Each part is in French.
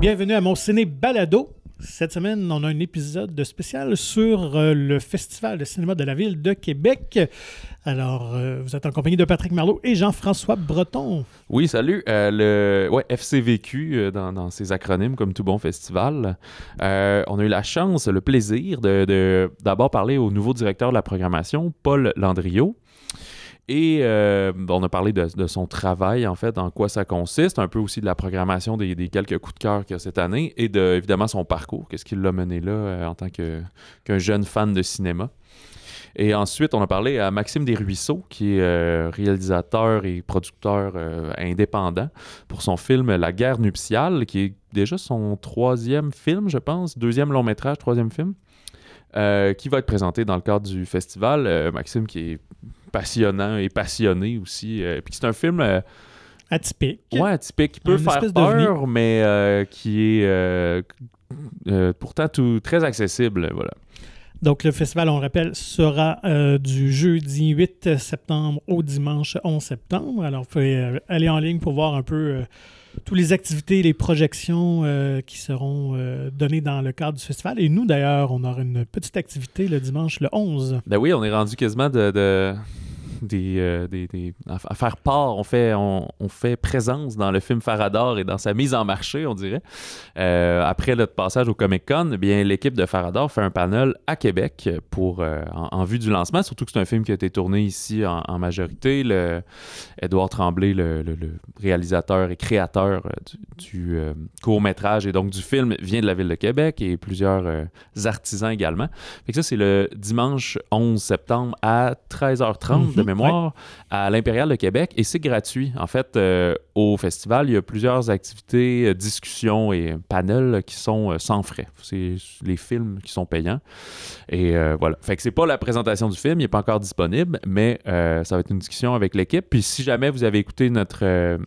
Bienvenue à mon ciné balado. Cette semaine, on a un épisode spécial sur euh, le Festival de cinéma de la ville de Québec. Alors, euh, vous êtes en compagnie de Patrick Marlot et Jean-François Breton. Oui, salut. Euh, le FCVQ dans, dans ses acronymes, comme tout bon festival. On a eu la chance, le plaisir de- d'abord parler au nouveau directeur de la programmation, Paul Landriot. Et euh, on a parlé de, son travail, en fait, en quoi ça consiste, un peu aussi de la programmation des, quelques coups de cœur qu'il a cette année, et de, évidemment son parcours, qu'est-ce qui l'a mené là euh, en tant qu'un jeune fan de cinéma? Et ensuite, on a parlé à Maxime Desruisseaux, qui est euh, réalisateur et producteur indépendant pour son film La guerre nuptiale, qui est déjà son troisième film, je pense, deuxième long métrage, troisième film, qui va être présenté dans le cadre du festival. Maxime, qui est passionnant et passionné aussi. euh, puis c'est un film euh, Atypique. ouais, atypique, qui peut Une faire peur, mais euh, qui est pourtant tout, très accessible. Voilà. Donc, le festival, on le rappelle, sera euh, du jeudi 8 septembre au dimanche 11 septembre. Alors, vous pouvez aller en ligne pour voir un peu euh, toutes les activités, les projections euh, qui seront euh, données dans le cadre du festival. Et nous, d'ailleurs, on aura une petite activité le dimanche le 11. Ben oui, on est rendu quasiment de, de- des, euh, à, faire part. On fait, on, fait présence dans le film Farador et dans sa mise en marché, on dirait. Euh, après notre passage au Comic Con, eh bien l'équipe de Farador fait un panel à Québec pour euh, en, vue du lancement. Surtout que c'est un film qui a été tourné ici en, majorité. Le, Édouard Tremblay, le, réalisateur et créateur euh, du, court métrage et donc du film, vient de la ville de Québec et plusieurs artisans également. Ça, c'est le dimanche 11 septembre à 13h30 de À l'Impérial de Québec et c'est gratuit. En fait, euh, au festival, il y a plusieurs activités, euh, discussions et panels qui sont euh, sans frais. C'est les films qui sont payants. Et voilà. Fait que c'est pas la présentation du film, il n'est pas encore disponible, mais ça va être une discussion avec l'équipe. Puis si jamais vous avez écouté notre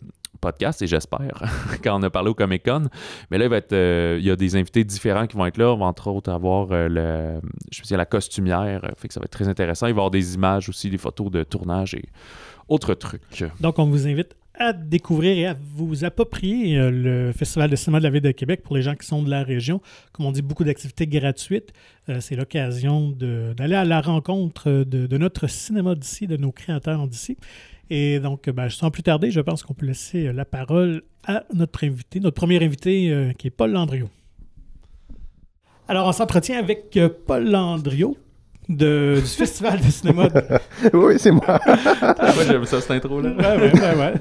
podcast, et j'espère, quand on a parlé au Comic Con, mais là, il, va euh, y a des invités différents qui vont être là. On va entre autres avoir euh, le, je dire, la costumière. euh, Fait que ça va être très intéressant. Il va y avoir des images aussi, des photos de tournage et autres trucs. Donc, on vous invite à découvrir et à vous approprier le Festival de cinéma de la Ville de Québec pour les gens qui sont de la région. Comme on dit, beaucoup d'activités gratuites. C'est l'occasion d'aller à la rencontre de, de notre cinéma d'ici, de nos créateurs d'ici. Et donc, ben, sans plus tarder, je pense qu'on peut laisser euh, la parole à notre invité, notre premier invité euh, qui est Paul Landriot. Alors, on s'entretient avec euh, Paul Landriot de- du Festival de cinéma de, oui, c'est moi. Moi, j'aime ça, cette intro-là. Ouais, ouais, ouais, ouais.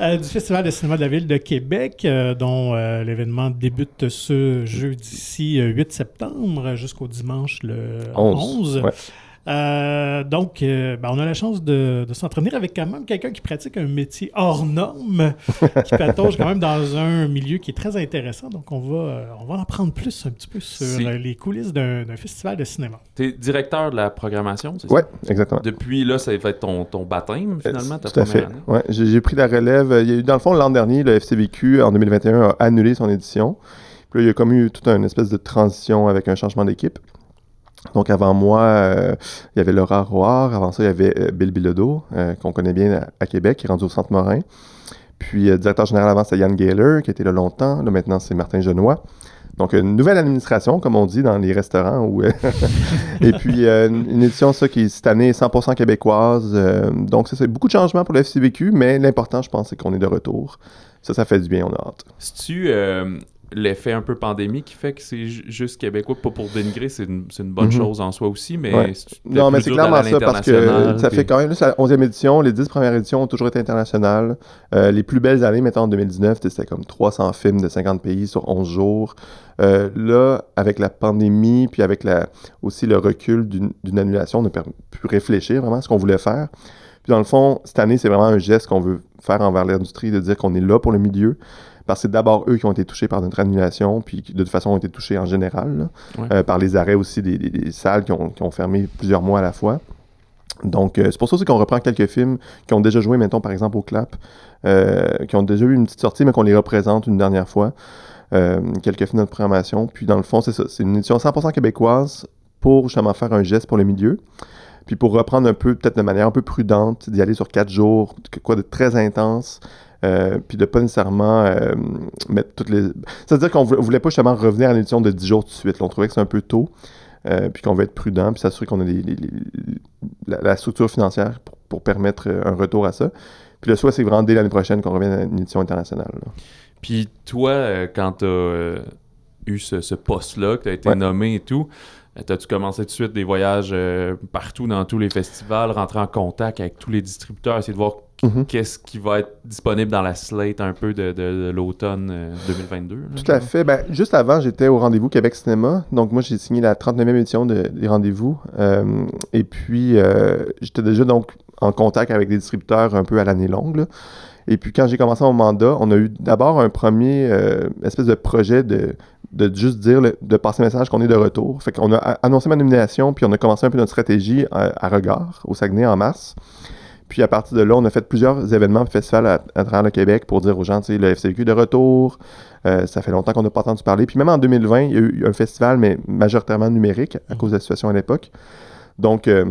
Euh, du Festival de cinéma de la ville de Québec, euh, dont euh, l'événement débute ce jeudi-ci, euh, 8 septembre, jusqu'au dimanche le 11. 11, ouais. Euh, donc, euh, ben, on a la chance de, de s'entraîner avec quand même quelqu'un qui pratique un métier hors norme, qui patauge quand même dans un milieu qui est très intéressant. Donc, on va, euh, on va en apprendre plus un petit peu sur Si. les coulisses d'un festival de cinéma. T'es directeur de la programmation, c'est Ouais, ça? exactement. Depuis là, ça va être ton, ton baptême, finalement, ta Tout à fait. année. Ouais, j'ai j'ai pris la relève. Il y a eu, dans le fond, l'an dernier, le FCVQ, en 2021, a annulé son édition. Puis là, il y a comme eu toute une espèce de transition avec un changement d'équipe. Donc, avant moi, euh, il y avait Laura Roard. Avant ça, il y avait euh, Bill Bilodeau, euh, qu'on connaît bien à, Québec, qui est rendu au Centre Morin. Puis, euh, directeur général avant, c'était Yann Gaylor, qui était là longtemps. Là, maintenant, c'est Martin Genois. Donc, une nouvelle administration, comme on dit dans les restaurants. Et puis, une édition, ça, qui cette année est 100% québécoise. Donc, ça, c'est beaucoup de changements pour le FCVQ, mais l'important, je pense, c'est qu'on est de retour. Ça, ça fait du bien, on a hâte. C'est-tu euh, l'effet un peu pandémie qui fait que c'est ju- juste québécois? Pas pour dénigrer, c'est une, une bonne Mhm. chose en soi aussi, mais Ouais. Non, mais c'est clairement ça, parce que ça puis- fait quand même, la 11e édition. Les 10 premières éditions ont toujours été internationales. Euh, les plus belles années, mettons, en 2019, c'était comme 300 films de 50 pays sur 11 jours. Euh, là, avec la pandémie, puis avec la, aussi le recul d'une annulation, on a pu réfléchir vraiment à ce qu'on voulait faire. Puis dans le fond, cette année, c'est vraiment un geste qu'on veut faire envers l'industrie, de dire qu'on est là pour le milieu. Parce que c'est d'abord eux qui ont été touchés par notre annulation, puis qui de toute façon ont été touchés en général, là. Ouais. Euh, par les arrêts aussi des, des- des salles qui ont, qui ont fermé plusieurs mois à la fois. Donc, euh, c'est pour ça aussi qu'on reprend quelques films qui ont déjà joué, mettons, par exemple, au Clap, euh, qui ont déjà eu une petite sortie, mais qu'on les représente une dernière fois. Quelques films de notre programmation. Puis, dans le fond, c'est ça. C'est une édition 100% québécoise pour justement faire un geste pour le milieu. Puis pour reprendre un peu, peut-être de manière un peu prudente, d'y aller sur quatre jours, quoi de très intense, euh, puis de pas nécessairement euh, mettre toutes les... C'est-à-dire qu'on voulait pas justement revenir à une édition de 10 jours tout de suite. on trouvait que c'est un peu tôt, euh, puis qu'on veut être prudent, puis s'assurer qu'on a la, structure financière pour, permettre un retour à ça. Puis le souhait, c'est vraiment dès l'année prochaine qu'on revienne à une édition internationale. Puis toi, quand tu as eu ce, poste-là, que tu as été nommé et tout, T'as-tu commencé tout de suite des voyages partout dans tous les festivals, rentrer en contact avec tous les distributeurs, essayer de voir Mhm. Qu'est-ce qui va être disponible dans la slate un peu de, l'automne 2022? Euh, Tout à fait. Ben, juste avant, j'étais au Rendez-vous Québec Cinéma. Donc, moi, j'ai signé la 39e édition des Rendez-vous. Euh, et puis, euh, j'étais déjà donc en contact avec des distributeurs un peu à l'année longue. Et puis, quand j'ai commencé mon mandat, on a eu d'abord un premier espèce de projet de, de juste dire, de passer le message qu'on est de retour. Fait qu'on a annoncé ma nomination, puis on a commencé un peu notre stratégie à, à regard au Saguenay en mars. Puis à partir de là, on a fait plusieurs événements, festivals à, à travers le Québec pour dire aux gens, tu sais, le FCQ de retour. Euh, ça fait longtemps qu'on n'a pas entendu parler. Puis même en 2020, il y a eu un festival, mais majoritairement numérique à cause de la situation à l'époque. Donc, euh,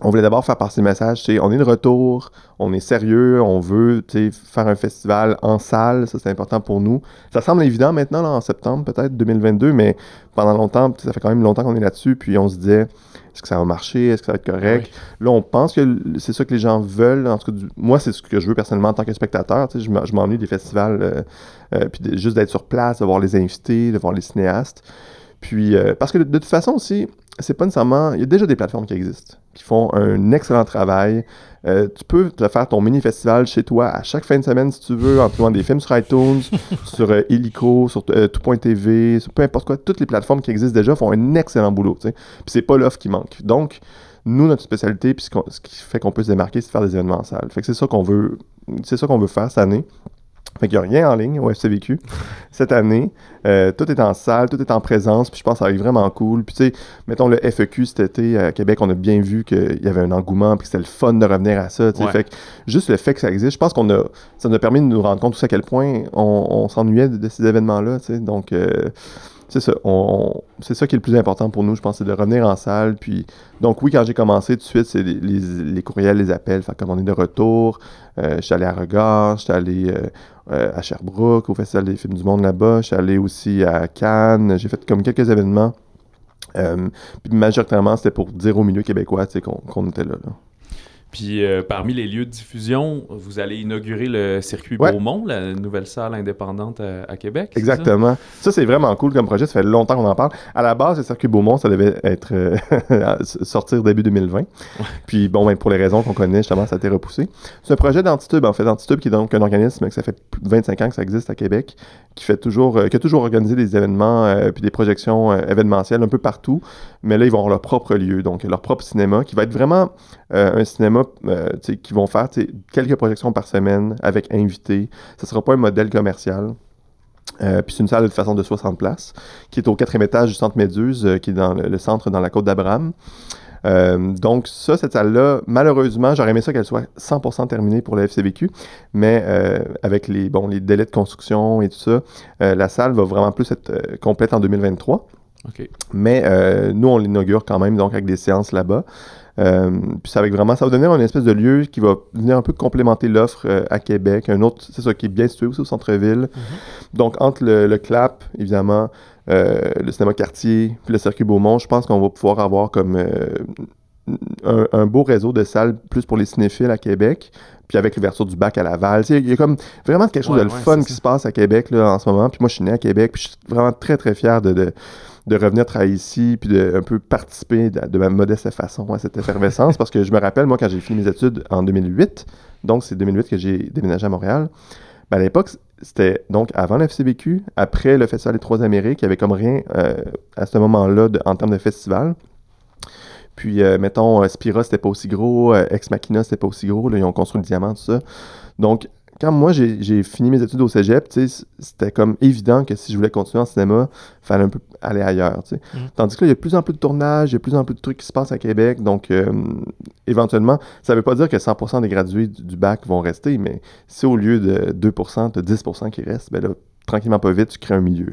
on voulait d'abord faire passer le message, on est de retour, on est sérieux, on veut faire un festival en salle, ça c'est important pour nous. Ça semble évident maintenant, là, en septembre peut-être 2022, mais pendant longtemps, ça fait quand même longtemps qu'on est là-dessus, puis on se disait, est-ce que ça va marcher, est-ce que ça va être correct? Là, on pense que c'est ça que les gens veulent, en tout cas, moi c'est ce que je veux personnellement en tant que spectateur, je m'ennuie des festivals, euh, euh, puis juste d'être sur place, de voir les invités, de voir les cinéastes. Puis, euh, parce que de, toute façon aussi, c'est pas nécessairement. Il y a déjà des plateformes qui existent, qui font un excellent travail. Euh, tu peux te faire ton mini-festival chez toi à chaque fin de semaine si tu veux, en trouvant des films sur iTunes, sur euh, Illico, sur tout.tv, sur peu importe quoi. Toutes les plateformes qui existent déjà font un excellent boulot. Puis c'est pas l'offre qui manque. Donc, nous, notre spécialité, puis ce, qui fait qu'on peut se démarquer, c'est de faire des événements en salle. Fait que c'est ça qu'on veut. C'est ça qu'on veut faire cette année. Fait qu'il n'y a rien en ligne au FCVQ cette année. Euh, tout est en salle, tout est en présence, puis je pense que ça va être vraiment cool. Puis tu sais, mettons le FEQ cet été à Québec, on a bien vu qu'il y avait un engouement, puis c'était le fun de revenir à ça. Fait que juste le fait que ça existe, je pense qu'on a, ça nous a permis de nous rendre compte tout à quel point on, s'ennuyait de, ces événements-là. Donc, euh, c'est ça. c'est ça qui est le plus important pour nous, je pense, c'est de revenir en salle. Puis, donc oui, quand j'ai commencé, tout de suite, c'est les, courriels, les appels, fait comme on est de retour. Euh, je suis allé à Regard, je suis allé euh, euh, à Sherbrooke, au Festival des films du monde là-bas. Je allé aussi à Cannes. J'ai fait comme quelques événements. puis majoritairement, c'était pour dire au milieu québécois qu'on était là. Puis euh, parmi les lieux de diffusion, vous allez inaugurer le circuit Beaumont, la nouvelle salle indépendante à, Québec. Exactement. Ça, c'est vraiment cool comme projet. Ça fait longtemps qu'on en parle. À la base, le circuit Beaumont, ça devait être euh, sortir début 2020. Puis bon, ben, pour les raisons qu'on connaît, justement, ça a été repoussé. C'est un projet d'Antitube, en fait. Antitube, qui est donc un organisme que ça fait 25 ans que ça existe à Québec, qui fait toujours, euh, qui a toujours organisé des événements puis des projections événementielles un peu partout. Mais là, ils vont avoir leur propre lieu, donc leur propre cinéma, qui va être vraiment un cinéma euh, qui vont faire quelques projections par semaine avec invités. Ce ne sera pas un modèle commercial. Euh, puis c'est une salle de façon de 60 places, qui est au quatrième étage du centre Méduse, euh, qui est dans le, centre dans la côte d'Abraham. donc ça, cette salle-là, malheureusement, j'aurais aimé ça qu'elle soit 100% terminée pour le FCBQ, mais avec les, bon, les délais de construction et tout ça, la salle va vraiment plus être complète en 2023. Mais nous, on l'inaugure quand même donc avec des séances là-bas. Euh, puis ça, avec vraiment, ça va donner une espèce de lieu qui va venir un peu complémenter l'offre euh, à Québec. Un autre, c'est ça, qui est bien situé aussi au centre-ville. Mm-hmm. Donc, entre le, CLAP, évidemment, euh, le cinéma quartier, puis le circuit Beaumont, je pense qu'on va pouvoir avoir comme un, beau réseau de salles plus pour les cinéphiles à Québec, puis avec l'ouverture du bac à Laval. Il y a comme vraiment quelque chose de fun qui se passe à Québec là, en ce moment. Puis moi, je suis né à Québec, puis je suis vraiment très, très fier de de revenir travailler ici, puis de un peu participer de, ma modeste façon à cette effervescence, parce que je me rappelle, moi, quand j'ai fini mes études en 2008, donc c'est 2008 que j'ai déménagé à Montréal, ben, à l'époque, c'était donc avant le FCBQ, après le Festival des Trois Amériques, il n'y avait comme rien euh, à ce moment-là en termes de festival. Puis, euh, mettons, Spira, c'était pas aussi gros, euh, Ex Machina, c'était pas aussi gros, là, ils ont construit le diamant, tout ça. Donc, quand moi j'ai fini mes études au cégep, c'était comme évident que si je voulais continuer en cinéma, il fallait un peu aller ailleurs. Mm. Tandis que là, il y a de plus en plus de tournages, il y a de plus en plus de trucs qui se passent à Québec. Donc, euh, éventuellement, ça ne veut pas dire que 100% des gradués du, bac vont rester, mais si au lieu de 2%, tu as 10% qui restent, ben là, tranquillement pas vite, tu crées un milieu.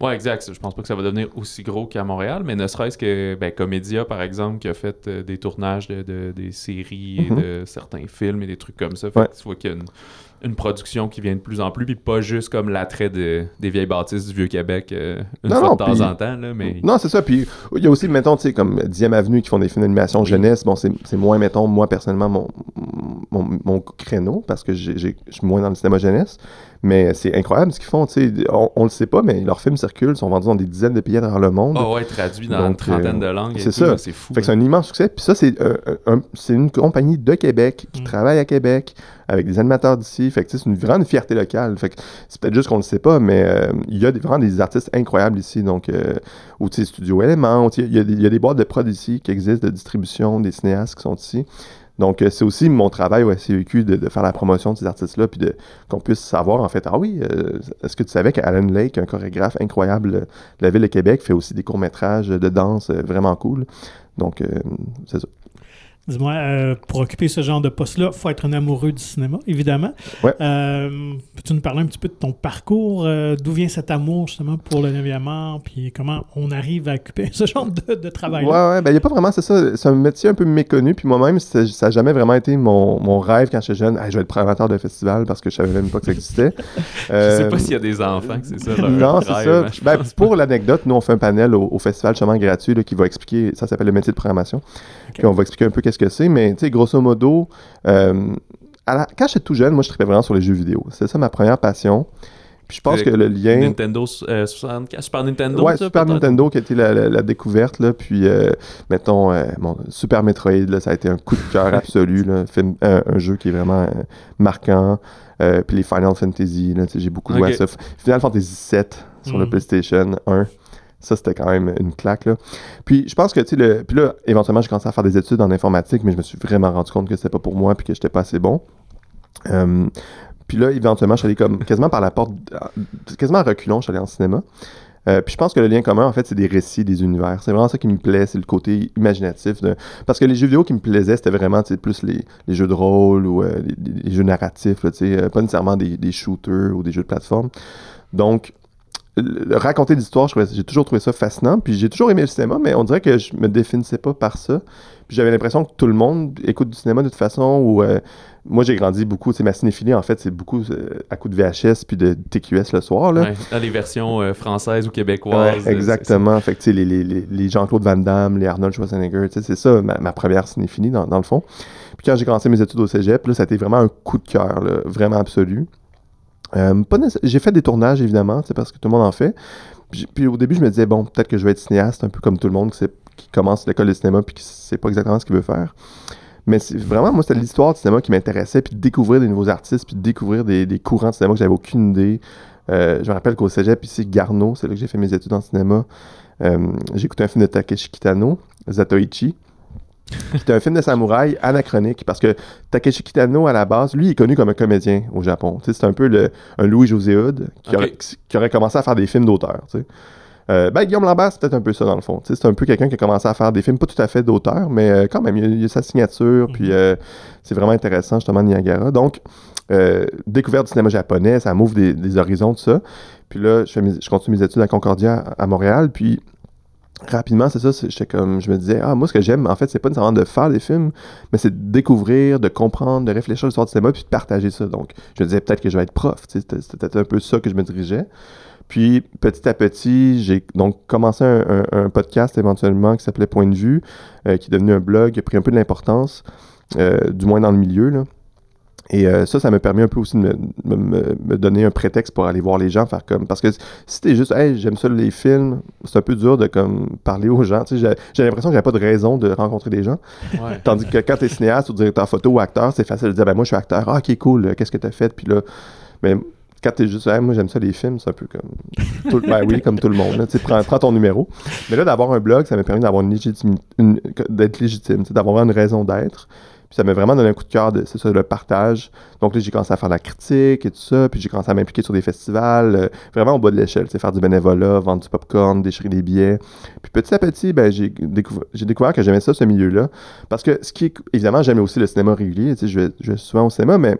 Ouais, exact. Je pense pas que ça va devenir aussi gros qu'à Montréal, mais ne serait-ce que ben, Comédia, par exemple, qui a fait euh, des tournages de, de- des séries et Mhm. de certains films et des trucs comme ça. Fait Ouais. que tu vois qu'il y a une, une production qui vient de plus en plus, puis pas juste comme l'attrait de- des vieilles bâtisses du Vieux-Québec euh, une Non, fois non, de temps en temps, là, mais... Non, c'est ça. Puis il y a aussi, mettons, tu sais, comme 10e Avenue qui font des films d'animation Oui. jeunesse. Bon, c'est c'est moins, mettons, moi personnellement, mon, mon, mon créneau parce que je suis moins dans le cinéma jeunesse. Mais c'est incroyable ce qu'ils font, tu sais. On, on le sait pas, mais leurs films circulent, sont vendus dans des dizaines de pays à travers le monde. Ah ouais, traduit dans une trentaine euh, de langues. et c'est ça. C'est fou. Fait que c'est un immense succès. Puis ça, c'est euh, un- c'est une compagnie de Québec qui Mm. travaille à Québec avec des animateurs d'ici. Fait que c'est une grande fierté locale. Fait c'est peut-être juste qu'on le sait pas, mais euh, il y a des- vraiment des artistes incroyables ici. Donc, euh, Studio sais, il y, a des- boîtes de prod ici qui existent, de distribution, des cinéastes qui sont ici. Donc, euh, c'est aussi mon travail au SCVQ de, de faire la promotion de ces artistes-là, puis qu'on puisse savoir, en fait, ah oui, euh, est-ce que tu savais qu'Alan Lake, un chorégraphe incroyable de la ville de Québec, fait aussi des courts-métrages de danse vraiment cool. Donc, c'est ça. Dis-moi, euh, pour occuper ce genre de poste-là, il faut être un amoureux du cinéma, évidemment. Ouais. Euh, Peux-tu nous parler un petit peu de ton parcours? euh, D'où vient cet amour, justement, pour le 9e art? Puis comment on arrive à occuper ce genre de, de Ouais, travail-là? ouais, ben il n'y a pas vraiment, c'est ça, c'est un métier un peu méconnu, puis moi-même, ça n'a jamais vraiment été mon, mon rêve quand j'étais jeune. Hey, je vais être programmateur de festival parce que je savais même pas que ça existait. Je sais pas s'il y a des enfants que c'est ça leur Non, c'est ça. hein, Ben, pour l'anecdote, nous, on fait un panel au, au festival justement gratuit là, qui va expliquer, ça s'appelle le métier de programmation. Puis on va expliquer un peu qu'est-ce que c'est, mais tu sais, grosso modo, euh, à la- quand j'étais tout jeune, moi, je tripais vraiment sur les jeux vidéo. C'est ça ma première passion. Puis je pense que le lien. Nintendo euh, 64, Super Nintendo, Ouais, ça, Super? Nintendo qui a été la, la- la découverte, là, puis euh, mettons, euh, bon, Super Metroid, là, ça a été un coup de cœur absolu, là, film- un, un jeu qui est vraiment euh, marquant, Euh, puis les Final Fantasy, j'ai beaucoup joué à ça. Final Fantasy VII sur le Mhm. PlayStation 1, ça c'était quand même une claque, là. Puis je pense que, tu sais, le- puis là, éventuellement, j'ai commencé à faire des études en informatique, mais je me suis vraiment rendu compte que c'était pas pour moi, puis que j'étais pas assez bon. Euh, puis là, éventuellement, je suis allé comme quasiment par la porte, quasiment à reculons, je suis allé en cinéma. Euh, puis je pense que le lien commun, en fait, c'est des récits, des univers. C'est vraiment ça qui me plaît, c'est le côté imaginatif. Parce que les jeux vidéo qui me plaisaient, c'était vraiment plus les, jeux de rôle ou euh, les, jeux narratifs, là, euh, pas nécessairement des, shooters ou des jeux de plateforme. Donc, raconter l'histoire, je trouvais- j'ai toujours trouvé ça fascinant. Puis j'ai toujours aimé le cinéma, mais on dirait que je me définissais pas par ça. Puis j'avais l'impression que tout le monde écoute du cinéma de toute façon. Ou euh, moi, j'ai grandi beaucoup. Sais, ma cinéphilie, en fait, c'est beaucoup euh, à coup de VHS puis de TQS le soir. Là. Ouais, dans les versions euh, françaises ou québécoises. Ouais, exactement. Fait que, tu sais, les, les, Jean-Claude Van Damme, les Arnold Schwarzenegger, c'est ça ma, ma première cinéphilie dans, dans le fond. Puis quand j'ai commencé mes études au cégep, là, ça a été vraiment un coup de cœur, vraiment absolu. Euh, j'ai fait des tournages, évidemment, c'est parce que tout le monde en fait. Puis, au début, je me disais, bon, peut-être que je vais être cinéaste, un peu comme tout le monde qui, commence l'école de cinéma puis qui sait pas exactement ce qu'il veut faire. Mais vraiment, moi, c'était l'histoire du cinéma qui m'intéressait, puis de découvrir des nouveaux artistes, puis de découvrir des, des courants de cinéma que j'avais aucune idée. Euh, je me rappelle qu'au cégep, ici, Garneau, c'est là que j'ai fait mes études en cinéma. Euh, j'ai écouté un film de Takeshi Kitano, Zatoichi, était un film de samouraï anachronique, parce que Takeshi Kitano, à la base, lui, il est connu comme un comédien au Japon. Tu sais, C'est un peu le, un Louis-José Hood qui, aurait, qui aurait commencé à faire des films d'auteur. tu sais. Euh, ben, Guillaume Lambert, c'est peut-être un peu ça dans le fond. Tu sais, C'est un peu quelqu'un qui a commencé à faire des films pas tout à fait d'auteur, mais euh, quand même, il y a, il y a sa signature, puis euh, c'est vraiment intéressant, justement, Niagara. Donc, euh, découverte du cinéma japonais, ça m'ouvre des, des horizons, tout ça. Puis là, je, fais mes- je continue mes études à Concordia à Montréal, puis rapidement, c'est ça, j'étais comme, je me disais, ah, moi, ce que j'aime, en fait, c'est pas nécessairement de faire des films, mais c'est de découvrir, de comprendre, de réfléchir à l'histoire du cinéma, puis de partager ça. Donc, je me disais peut-être que je vais être prof, c'était un peu ça que je me dirigeais. Puis, petit à petit, j'ai donc commencé un podcast éventuellement qui s'appelait Point de vue, euh, qui est devenu un blog, qui a pris un peu de l'importance, euh, du moins dans le milieu, là. Et euh, ça, ça m'a permis un peu aussi de me, me- me- me donner un prétexte pour aller voir les gens, faire comme... Parce que si t'es juste, hey, j'aime ça les films, c'est un peu dur de comme parler aux gens. Tu sais, j'ai- l'impression que j'avais pas de raison de rencontrer des gens. Ouais. Tandis que quand t'es cinéaste ou directeur photo ou acteur, c'est facile de dire, ben moi je suis acteur, ah ok cool, euh, qu'est-ce que t'as fait? Puis là, mais quand t'es juste, Hey, moi j'aime ça les films, c'est un peu comme, tout, ben oui, comme tout le monde, là, prends, prends ton numéro. Mais là, d'avoir un blog, ça m'a permis d'avoir une légitimité, une- d'être légitime, d'avoir une raison d'être. Puis ça m'a vraiment donné un coup de cœur, de- c'est ça, le partage. Donc là, j'ai commencé à faire de la critique et tout ça, puis j'ai commencé à m'impliquer sur des festivals, euh, vraiment au bas de l'échelle, sais, faire du bénévolat, vendre du popcorn, déchirer des billets. Puis petit à petit, ben, j'ai découvert, que j'aimais ça, ce milieu-là. Parce que ce qui est, évidemment, j'aime aussi le cinéma régulier, tu sais, je vais, je vais souvent au cinéma, mais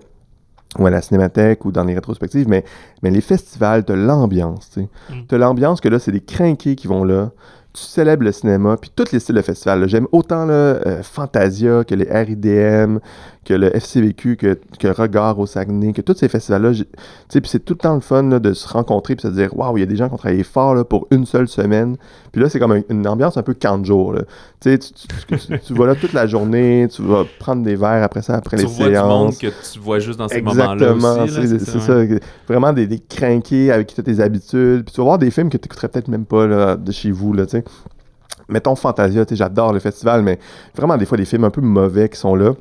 ou à la cinémathèque ou dans les rétrospectives, mais, mais les festivals, t'as l'ambiance, tu sais. Mm. T'as l'ambiance que là, c'est des crinqués qui vont là. Tu célèbres le cinéma, puis tous les styles de festival. J'aime autant là, euh, Fantasia que les RIDM, que le FCVQ, que, que Regard au Saguenay, que tous ces festivals-là. j'ai- Tu sais, puis c'est tout le temps le fun là, de se rencontrer puis de se dire Waouh, il y a des gens qui ont travaillé fort là, pour une seule semaine. Puis là, c'est comme un- une ambiance un peu camp jours. là. Tu tu, tu, tu- tu vas là toute la journée, tu vas prendre des verres après ça, après Tu les vois du monde que tu vois juste dans ces moments-là Exactement, c'est ouais. ça. Vraiment des, des crinqués avec as tes habitudes. Puis tu vas voir des films que tu n'écouterais peut-être même pas là, de chez vous. Là, tu sais. Mettons Fantasia, j'adore le festival, mais vraiment des fois des films un peu mauvais qui sont là.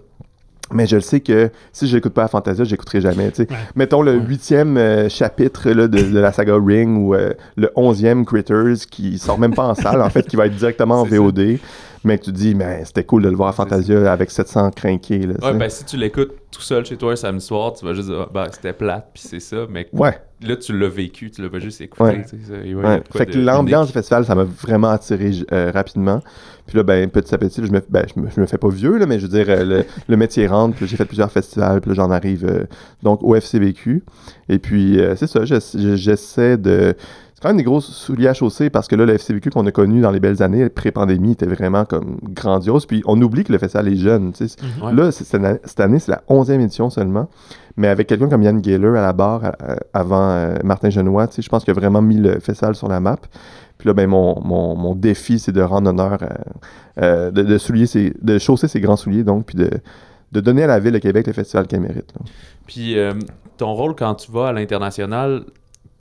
Mais je le sais que si je l'écoute pas à Fantasia, je l'écouterai jamais. tu sais. Ouais. Mettons le huitième euh, chapitre là, de, de la saga Ring ou euh, le onzième Critters qui sort même pas en salle, en fait, qui va être directement en ça. Mais que tu dis, mais c'était cool de le voir à Fantasia avec 700 crinqués. Là, Ouais, ben si tu l'écoutes tout seul chez toi un samedi soir, tu vas juste dire, ah, ben c'était plate, puis c'est ça, mais ouais. là tu l'as vécu, tu l'as pas juste écouté. Ouais. ça, Ouais. Fait que l'ambiance du festival, ça m'a vraiment attiré euh, rapidement. Puis là, ben, petit à petit, je me, ben, je me, je me fais pas vieux, là, mais je veux dire, euh, le, le métier rentre, puis j'ai fait plusieurs festivals, puis j'en arrive euh, donc au FCVQ. Et puis, c'est ça, j'ess- je- j'essaie de... Quand même des grosses souliers à chausser parce que là, le FCVQ qu'on a connu dans les belles années, pré-pandémie, était vraiment comme grandiose. Puis on oublie que le festival est jeune. Mhm. Là, cette année- cette année, c'est la 11e édition seulement. Mais avec quelqu'un comme Yann Gaylor à la barre euh, avant euh, Martin Genois, je pense qu'il a vraiment mis le festival sur la map. Puis là, ben, mon, mon, mon défi, c'est de rendre honneur, à- euh, de, de soulier ses- de chausser ses grands souliers, donc, puis de, de donner à la ville de Québec le festival qu'elle mérite. là. Puis euh, ton rôle quand tu vas à l'international,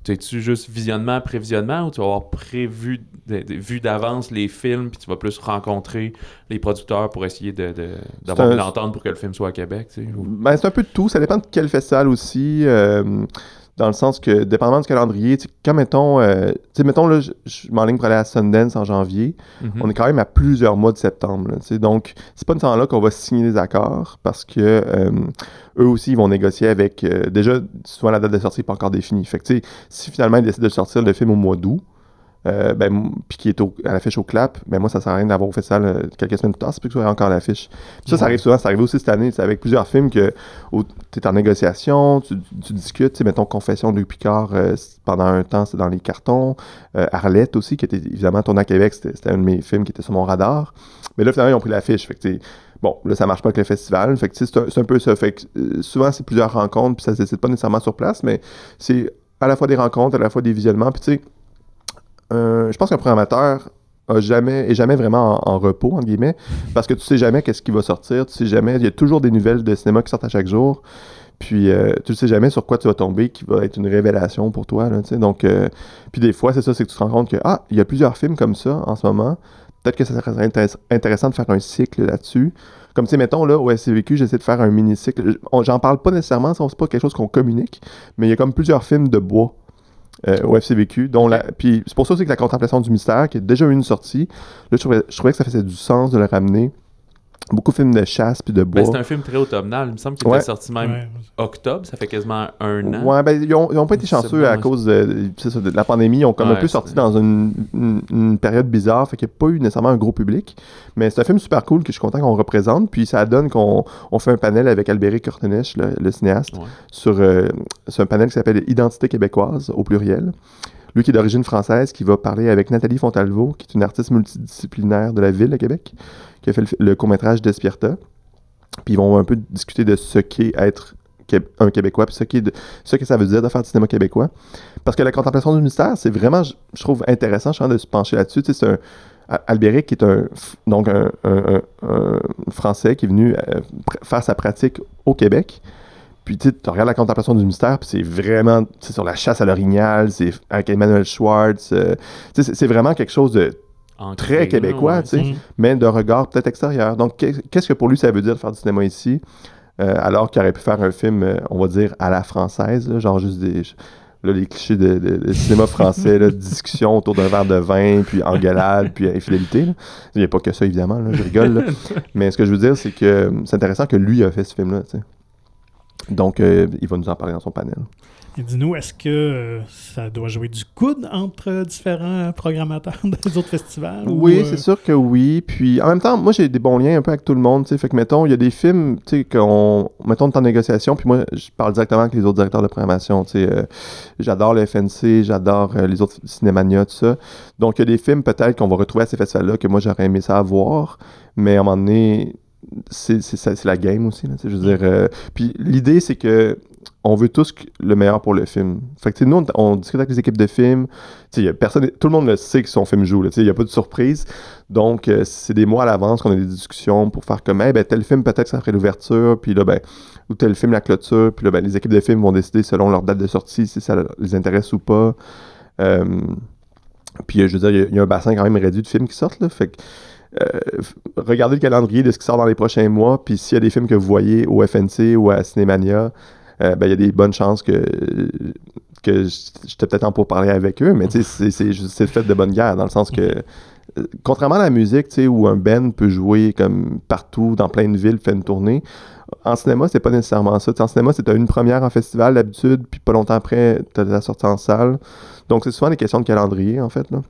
es-tu juste visionnement, prévisionnement, ou tu vas avoir prévu, de- de- vu d'avance les films, puis tu vas plus rencontrer les producteurs pour essayer de, de- d'avoir un- une entente pour que le film soit à Québec, tu sais, ou- Ben, c'est un peu de tout. Ça dépend de quel festival aussi. euh, dans le sens que, dépendamment du calendrier, quand mettons, euh, mettons, là, je, je m'enligne pour aller à Sundance en janvier. Mhm. On est quand même à plusieurs mois de septembre. là, donc, c'est pas de temps là qu'on va signer des accords parce que euh, eux aussi, ils vont négocier avec. euh, déjà, souvent, la date de sortie n'est pas encore définie. Fait que, tu sais, si finalement, ils décident de sortir le film au mois d'août, euh, ben, puis qui est au- à l'affiche au clap, ben moi, ça sert à rien d'avoir au festival euh, quelques semaines plus tard, c'est plus que ça encore l'affiche. Ça, ça arrive souvent, ça arrive aussi cette année, c'est avec plusieurs films que tu es en négociation, tu, tu discutes, mettons Confession de Picard, euh, pendant un temps, c'était dans les cartons. Euh, Arlette aussi, qui était évidemment tourné à Québec, c'était un de mes films qui était sur mon radar. Mais là, finalement, ils ont pris l'affiche. Fait que, bon, là, ça marche pas avec le festival. Fait que, c'est un, c'est un peu ça. Fait que, souvent, c'est plusieurs rencontres, puis ça se décide pas nécessairement sur place, mais c'est à la fois des rencontres, à la fois des visionnements. Puis, tu sais, je pense qu'un programmateur jamais, est jamais vraiment en, repos, entre guillemets, parce que tu sais jamais qu'est-ce qui va sortir, tu sais jamais, il y a toujours des nouvelles de cinéma qui sortent à chaque jour, puis euh, tu ne sais jamais sur quoi tu vas tomber qui va être une révélation pour toi, donc, euh, puis des fois, c'est ça, c'est que tu te rends compte que, ah, il y a plusieurs films comme ça en ce moment, peut-être que ça serait intéress- intéressant de faire un cycle là-dessus, comme, tu sais, mettons, là, au SCVQ, j'essaie de faire un mini-cycle, j'en parle pas nécessairement, c'est pas quelque chose qu'on communique, mais il y a comme plusieurs films de bois euh, au FCVQ. Dont la... Puis c'est pour ça aussi que la contemplation du mystère, qui a déjà eu une sortie, là, je trouvais, je trouvais que ça faisait du sens de le ramener. Beaucoup de films de chasse puis de bois. Ben, c'est un film très automnal. Il me semble qu'il Ouais. était sorti même Ouais. octobre. Ça fait quasiment un an. Ouais, ben, ils ont, ils ont pas été C'est chanceux à cause de, c'est ça, de la pandémie. Ils ont comme un Ouais, peu c'est- sorti dans une, une- une période bizarre, fait qu'il n'y a pas eu nécessairement un gros public. Mais c'est un film super cool que je suis content qu'on représente. Puis ça donne qu'on on fait un panel avec Albéric Cortenech, le, le cinéaste, Ouais. sur, euh, sur un panel qui s'appelle Identité québécoise au pluriel. Lui qui est d'origine française, qui va parler avec Nathalie Fontalvo, qui est une artiste multidisciplinaire de la ville de Québec, qui a fait le, court-métrage d'Espierta. Puis ils vont un peu discuter de ce qu'est être un Québécois, puis ce, que ça veut dire de faire du cinéma québécois. Parce que la contemplation du mystère, c'est vraiment, je, trouve, intéressant, je suis en train de se pencher là-dessus. C'est un. Al- Albéric, qui est un, donc un, Français qui est venu euh, faire sa pratique au Québec. Puis tu regardes la contemplation du mystère, puis c'est vraiment, sur la chasse à l'orignal, c'est avec Emmanuel Schwartz. euh, c'est- vraiment quelque chose de très québécois, ouais. mais de regard peut-être extérieur. Donc, qu'est- qu'est-ce que pour lui ça veut dire de faire du cinéma ici, euh, alors qu'il aurait pu faire un film, euh, on va dire, à la française, là, genre juste des... Là, les clichés de, de- de cinéma français, là, discussion autour d'un verre de vin, puis engueulade, puis infidélité. là. Il n'y a pas que ça, évidemment, là, je rigole. Mais ce que je veux dire, c'est que c'est intéressant que lui a fait ce film-là. Donc, euh, il va nous en parler dans son panel. Et dis-nous, est-ce que euh, ça doit jouer du coude entre différents programmateurs des autres festivals? ou, Oui, euh, c'est sûr que oui. Puis en même temps, moi j'ai des bons liens un peu avec tout le monde. Fait que mettons, il y a des films, tu sais, qu'on. Mettons, on est en négociation, puis moi je parle directement avec les autres directeurs de programmation. tu sais. Euh, j'adore le FNC, j'adore les autres Cinémania, tout ça. Donc il y a des films peut-être qu'on va retrouver à ces festivals-là que moi j'aurais aimé ça voir. Mais à un moment donné, c'est la game aussi. Là, je veux euh, puis l'idée, c'est que on veut tous le meilleur pour le film. Fait que nous, on, discute avec les équipes de films. Personne, tout le monde sait que son film joue. Il n'y a pas de surprise. Donc, euh, c'est des mois à l'avance qu'on a des discussions pour faire comme, hey, ben, tel film, peut-être ça ferait l'ouverture, puis là, ben, ou tel film, la clôture, puis là, ben, les équipes de films vont décider selon leur date de sortie si ça les intéresse ou pas. Euh, puis, je veux dire, il y a- un bassin quand même réduit de films qui sortent, là. Euh, regardez le calendrier de ce qui sort dans les prochains mois, puis s'il y a des films que vous voyez au FNC ou à Cinémania, euh, ben, il y a des bonnes chances que, que j'étais peut-être en pour parler avec eux, mais c'est- c'est fait de bonne guerre, dans le sens que, euh, contrairement à la musique, où un band peut jouer comme partout, dans plein de villes, fait une tournée, en cinéma, c'est pas nécessairement ça. En cinéma, c'est une première en festival d'habitude, puis pas longtemps après, t'as la sortie en salle. Donc, c'est souvent des questions de calendrier, en fait, là.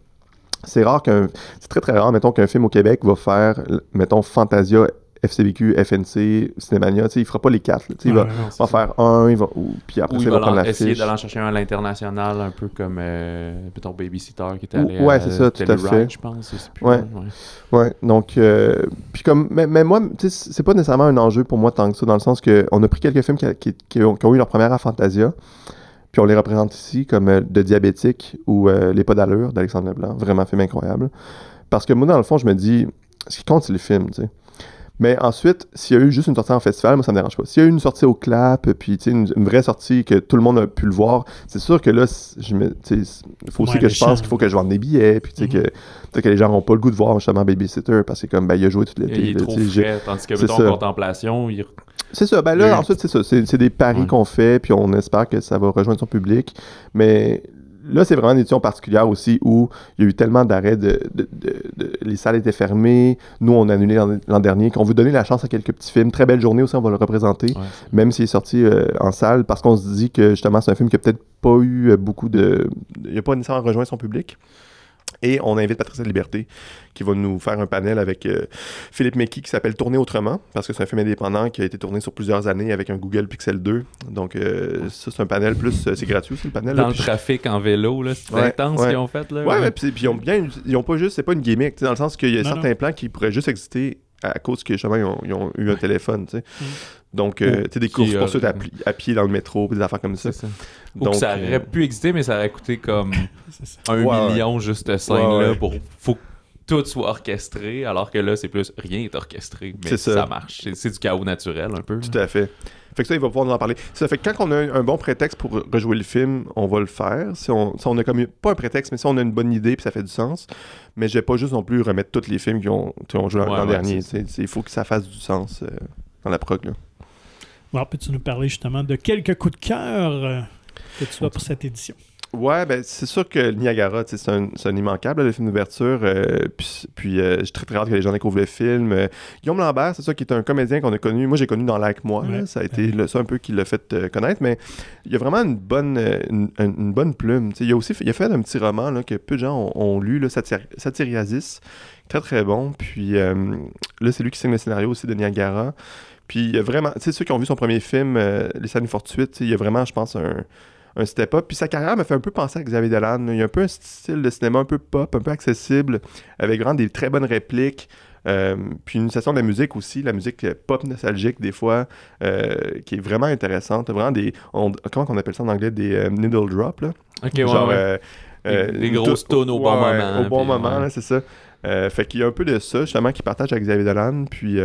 C'est rare qu'un... C'est très, très rare, mettons, qu'un film au Québec va faire, mettons, Fantasia, FCBQ, FNC, Cinémania, tu sais, il fera pas les quatre, là. Il va, ouais, non, va faire un, il va, ou- puis après, il il va va prendre la essayer d'aller en chercher un à l'international, un peu comme, euh, mettons, Babysitter qui était Ou- allé ouais, à c'est ça, tout à fait. je pense. Ouais. Ouais, donc, euh, puis comme, mais, mais moi, tu sais, c'est pas nécessairement un enjeu pour moi tant que ça, dans le sens que on a pris quelques films qui, qui- qui ont, qui ont eu leur première à Fantasia, puis on les représente ici, comme euh, De Diabétique ou euh, Les Pas d'allure d'Alexandre Leblanc, vraiment film incroyable. Parce que moi, dans le fond, je me dis, ce qui compte, c'est le film, tu sais. Mais ensuite, s'il y a eu juste une sortie en festival, moi, ça me dérange pas. S'il y a eu une sortie au clap, puis une, une vraie sortie que tout le monde a pu le voir, c'est sûr que là, je me, faut aussi Ouais, que je pense qu'il faut que je vende des billets, puis tu sais, Mhm. que, peut-être que les gens n'ont pas le goût de voir justement Babysitter, parce que comme, ben, il a joué toute l'été. Il est là, trop frais, tandis que, mettons, ça. Contemplation, il... c'est ça. Ben là, ensuite, c'est ça. C'est c'est des paris Ouais. qu'on fait, puis on espère que ça va rejoindre son public. Mais là, c'est vraiment une édition particulière aussi où il y a eu tellement d'arrêts de, de- de- de- Les salles étaient fermées. Nous, on a annulé l'an dernier. Qu'on veut donner la chance à quelques petits films. Très belle journée aussi, on va le représenter. Ouais, Même s'il est sorti euh, en salle, parce qu'on se dit que justement, c'est un film qui a peut-être pas eu euh, beaucoup de. Il n'a pas nécessairement rejoint son public. Et on invite Patricia Liberté qui va nous faire un panel avec euh, Philippe Mecky qui s'appelle Tourner autrement parce que c'est un film indépendant qui a été tourné sur plusieurs années avec un Google Pixel 2. Donc euh, ça c'est un panel plus euh, c'est gratuit aussi le panel. Dans là, le puis- trafic en vélo, là, c'est Ouais, intense ouais. qu'ils ont fait, là. Ouais, ouais, puis, puis ils ont bien ils ont pas juste c'est pas une gimmick, dans le sens qu'il y a Non, certains plans qui pourraient juste exister à cause que justement ils ont, ils ont eu un téléphone, tu sais. Mm. Donc euh, tu sais des courses euh, poursuites à, pli- à pied dans le métro, puis des affaires comme ça. Ou Donc que ça euh, aurait pu exister, mais ça aurait coûté comme un Ouais, ouais. million juste cette scène-là Ouais, ouais. pour faut tout soit orchestré, alors que là, c'est plus rien n'est orchestré, mais C'est ça. ça. marche. C'est- du chaos naturel un peu. Tout à fait. Fait que ça, il va pouvoir nous en parler. Ça fait que quand on a un, un bon prétexte pour rejouer le film, on va le faire. Si on, si on a comme pas un prétexte, mais si on a une bonne idée puis ça fait du sens. Mais je vais pas juste non plus remettre tous les films qui ont, qui ont joué l'an Ouais, l'an ouais, dernier. Il faut que ça fasse du sens euh, dans la prog. Là. Alors, peux-tu nous parler justement de quelques coups de cœur euh, que tu as pour cette édition? Ouais, ben c'est sûr que le Niagara, c'est un, un immanquable, le film d'ouverture. euh, puis puis euh, j'ai très très hâte que les gens découvrent le film. Euh, Guillaume Lambert, c'est ça, qui est un comédien qu'on a connu. Moi, j'ai connu dans Like Moi. là. Ça a été le- ça un peu qui l'a fait connaître. Mais il y a vraiment une bonne, une, bonne plume. Il a aussi fait, il a fait un petit roman là, que peu de gens ont, ont lu, là, Satir- Satiriasis. Très très bon. Puis là, c'est lui qui signe le scénario aussi de Niagara. Puis il y a vraiment, tu sais, ceux qui ont vu son premier film, Les scènes fortuites, il y a vraiment, je pense, un, un step-up. Puis sa carrière me fait un peu penser à Xavier Dolan. Il y a un peu un style de cinéma un peu pop, un peu accessible, avec vraiment des très bonnes répliques. Euh, puis une session de la musique aussi, la musique pop nostalgique des fois, euh, qui est vraiment intéressante. Vraiment des, on- comment on appelle ça en anglais, des euh, needle drop là. Ok, Genre, ouais. euh, Des- grosses tunes au bon moment, Au bon moment, c'est ça. Fait qu'il y a un peu de ça, justement, qui partage avec Xavier Dolan. Puis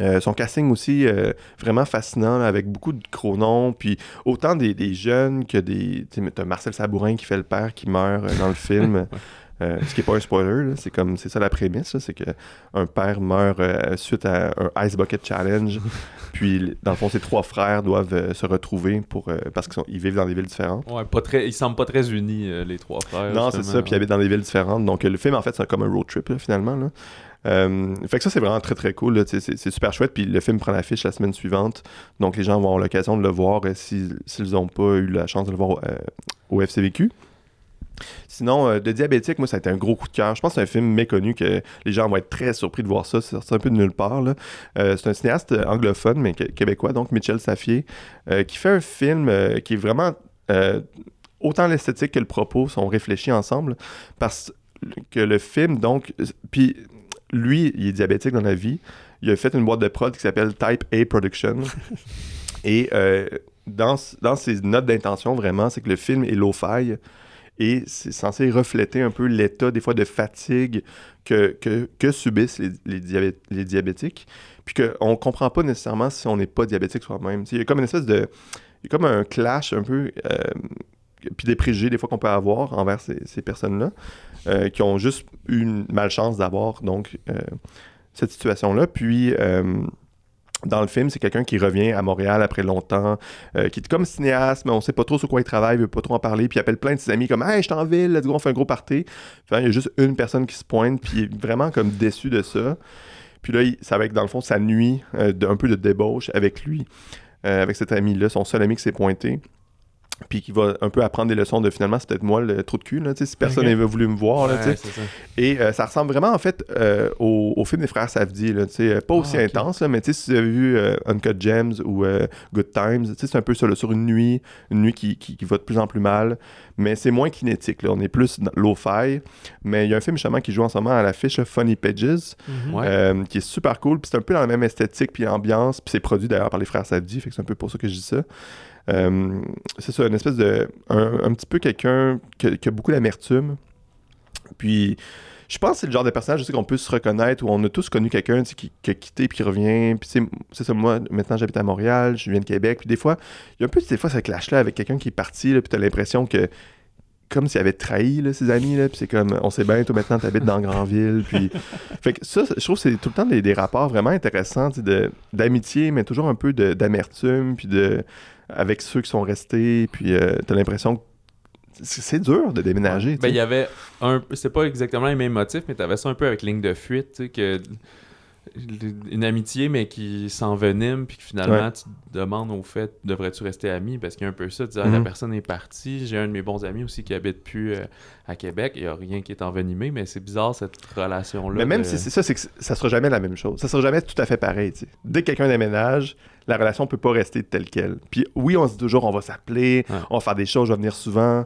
euh, son casting aussi, euh, vraiment fascinant, là, avec beaucoup de gros noms. Puis autant des, des jeunes que des. Tu sais, t'as Marcel Sabourin qui fait le père qui meurt euh, dans le film. Ce qui n'est pas un spoiler, c'est comme c'est ça la prémisse, c'est que un père meurt suite à un Ice Bucket Challenge, puis dans le fond ses trois frères doivent se retrouver pour parce qu'ils ils vivent dans des villes différentes. Ouais, pas très, ils semblent pas très unis, les trois frères. Non, c'est ça. Puis ils habitent dans des villes différentes. Donc, le film, en fait, c'est comme un road trip, là, finalement. là. Euh, fait que ça, c'est vraiment très très cool. C'est super chouette. Puis le film prend l'affiche la semaine suivante. Donc les gens vont avoir l'occasion de le voir euh, s'ils n'ont pas eu la chance de le voir euh, au FCVQ. Sinon, euh, de diabétique, moi, ça a été un gros coup de cœur. Je pense que c'est un film méconnu que les gens vont être très surpris de voir ça. C'est un peu de nulle part. c'est un cinéaste anglophone, mais qué- québécois, donc Michel Safier, qui fait un film qui est vraiment. autant l'esthétique que le propos sont réfléchis ensemble. Parce que le film, donc. Puis lui, il est diabétique dans la vie. Il a fait une boîte de prod qui s'appelle Type A Production. Et euh, dans, dans ses notes d'intention, vraiment, c'est que le film est low-fi et c'est censé refléter un peu l'état, des fois, de fatigue que, que, que subissent les, les, diabé- les diabétiques. Puis qu'on ne comprend pas nécessairement si on n'est pas diabétique soi-même. Il y a comme une espèce de. Il y a comme un clash un peu. euh, puis des préjugés, des fois, qu'on peut avoir envers ces, personnes-là, euh, qui ont juste eu une malchance d'avoir, donc, euh, cette situation-là. Puis. euh, dans le film, c'est quelqu'un qui revient à Montréal après longtemps, qui est comme cinéaste, mais on sait pas trop sur quoi il travaille, il veut pas trop en parler, puis il appelle plein de ses amis comme Hey, je suis en ville, let's go, on fait un gros party. Enfin, il y a juste une personne qui se pointe, puis il est vraiment comme déçu de ça. Puis là, il- ça va être dans le fond sa nuit euh, de- un peu de débauche avec lui, avec cet ami-là, son seul ami qui s'est pointé. Puis qui va un peu apprendre des leçons de finalement, c'est peut-être moi le trou de cul, là, tu sais, si personne n'avait voulu me voir. Là, tu sais. Ouais, ça. Et euh, ça ressemble vraiment, en fait, euh, au, au film des frères Safdie. Là, tu sais, euh, pas aussi Ah, ok. intense, là, mais tu sais, si vous avez vu euh, Uncut Gems ou euh, Good Times, tu sais, c'est un peu ça, sur une nuit, une nuit qui, qui, qui va de plus en plus mal. Mais c'est moins kinétique. Là, on est plus low-fi. Mais il y a un film justement qui joue en ce moment à l'affiche, Funny Pages, Mhm. Euh, qui est super cool. Puis c'est un peu dans la même esthétique puis ambiance. Puis c'est produit d'ailleurs par les frères Safdie, fait que c'est un peu pour ça que je dis ça. Euh, c'est ça, une espèce de. Un, un petit peu quelqu'un qui, a- qui a beaucoup d'amertume. Puis. Je pense que c'est le genre de personnage, je sais qu'on peut se reconnaître, où on a tous connu quelqu'un qui, qui a quitté puis qui revient. Puis c'est ça, moi, maintenant j'habite à Montréal, je viens de Québec. Puis des fois, il y a un peu des fois ce clash-là avec quelqu'un qui est parti, là, puis t'as l'impression que comme s'il avait trahi là, ses amis, là, puis c'est comme, on sait bien, toi maintenant t'habites dans Grandville, puis... fait que ça, je trouve que c'est tout le temps des, des rapports vraiment intéressants, d'amitié, mais toujours un peu d'amertume, puis de... avec ceux qui sont restés, puis euh, t'as l'impression que c'est dur de déménager, Ben, il y avait un. C'est pas exactement les mêmes motifs, mais t'avais ça un peu avec ligne de fuite, tu sais, que. Une amitié, mais qui s'envenime, puis que finalement, Ouais. tu te demandes au fait, devrais-tu rester ami? Parce qu'il y a un peu ça, tu dis, ah, la Mhm. personne est partie. J'ai un de mes bons amis aussi qui habite plus euh, à Québec. Il n'y a rien qui est envenimé, mais c'est bizarre cette relation-là. Mais même de- si c'est ça, c'est que ça sera jamais la même chose. Ça sera jamais tout à fait pareil. tu sais. Dès que quelqu'un déménage, la relation peut pas rester telle quelle. Puis oui, on se dit toujours on va s'appeler, Ouais. on va faire des choses, je vais venir souvent.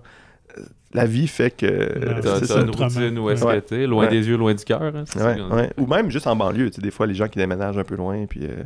Euh, La vie fait que T'as ça. une routine où est-ce Ouais. que t'es, loin Ouais. des yeux, loin du cœur. hein, Ouais. Ou même juste en banlieue, tu sais, des fois les gens qui déménagent un peu loin. Puis, euh,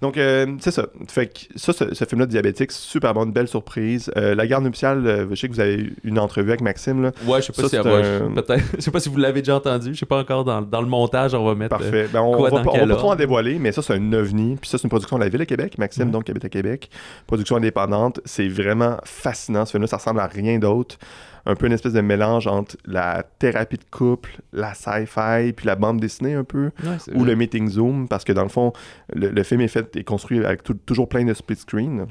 Donc, euh, c'est ça. Fait que ça, ce, ce film-là, Diabétique, super bonne, belle surprise. Euh, la garde nuptiale, euh, je sais que vous avez eu une entrevue avec Maxime. Là. Ouais, je sais pas Ça, si un- peut-être. Je sais pas si vous l'avez déjà entendu. Je sais pas encore dans, dans le montage, on va mettre. Parfait. Ben, on, quoi va dans pas, on va quel pas trop en dévoiler, mais ça, c'est un ovni. Puis ça, c'est une production de la Ville de Québec. Maxime, Ouais. donc, qui habite à Québec. Production indépendante. C'est vraiment fascinant. Ce film-là, ça ressemble à rien d'autre. Un peu une espèce de mélange entre la thérapie de couple, la sci-fi, puis la bande dessinée un peu, ouais, ou vrai. le meeting Zoom, parce que dans le fond, le, le film est fait construit avec tout- toujours plein de split screen.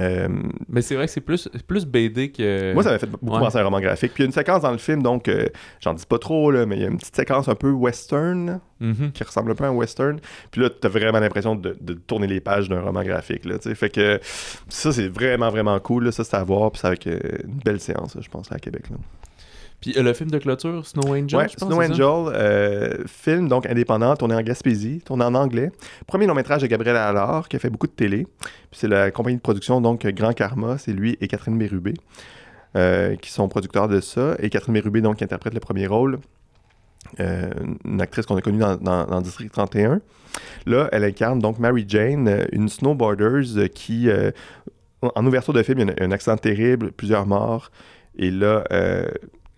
Euh, Mais c'est vrai que c'est plus, plus BD que. moi, ça m'a fait beaucoup ouais. penser à un roman graphique. Puis il y a une séquence dans le film, donc, euh, j'en dis pas trop, là, mais il y a une petite séquence un peu western, Mhm. qui ressemble un peu à un western. Puis là, t'as vraiment l'impression de, de tourner les pages d'un roman graphique. Là, fait que ça, c'est vraiment, vraiment cool. Là. Ça, c'est à voir. Puis c'est avec euh, une belle séance, je pense, là, à Québec. Là. Puis euh, le film de clôture, Snow Angel, ouais, je pense. Snow? Angel, euh, film donc indépendant, tourné en Gaspésie, tourné en anglais. Premier long métrage de Gabriel Allard, qui a fait beaucoup de télé. Puis c'est la compagnie de production, donc Grand Karma, c'est lui et Catherine Bérubé, euh, qui sont producteurs de ça. Et Catherine Bérubé, donc, qui interprète le premier rôle. Euh, une actrice qu'on a connue dans, dans- dans District 31. Là, elle incarne donc Mary Jane, une snowboardeuse euh, qui, euh, en ouverture de film, il y a un, un accident terrible, plusieurs morts. Et là, euh,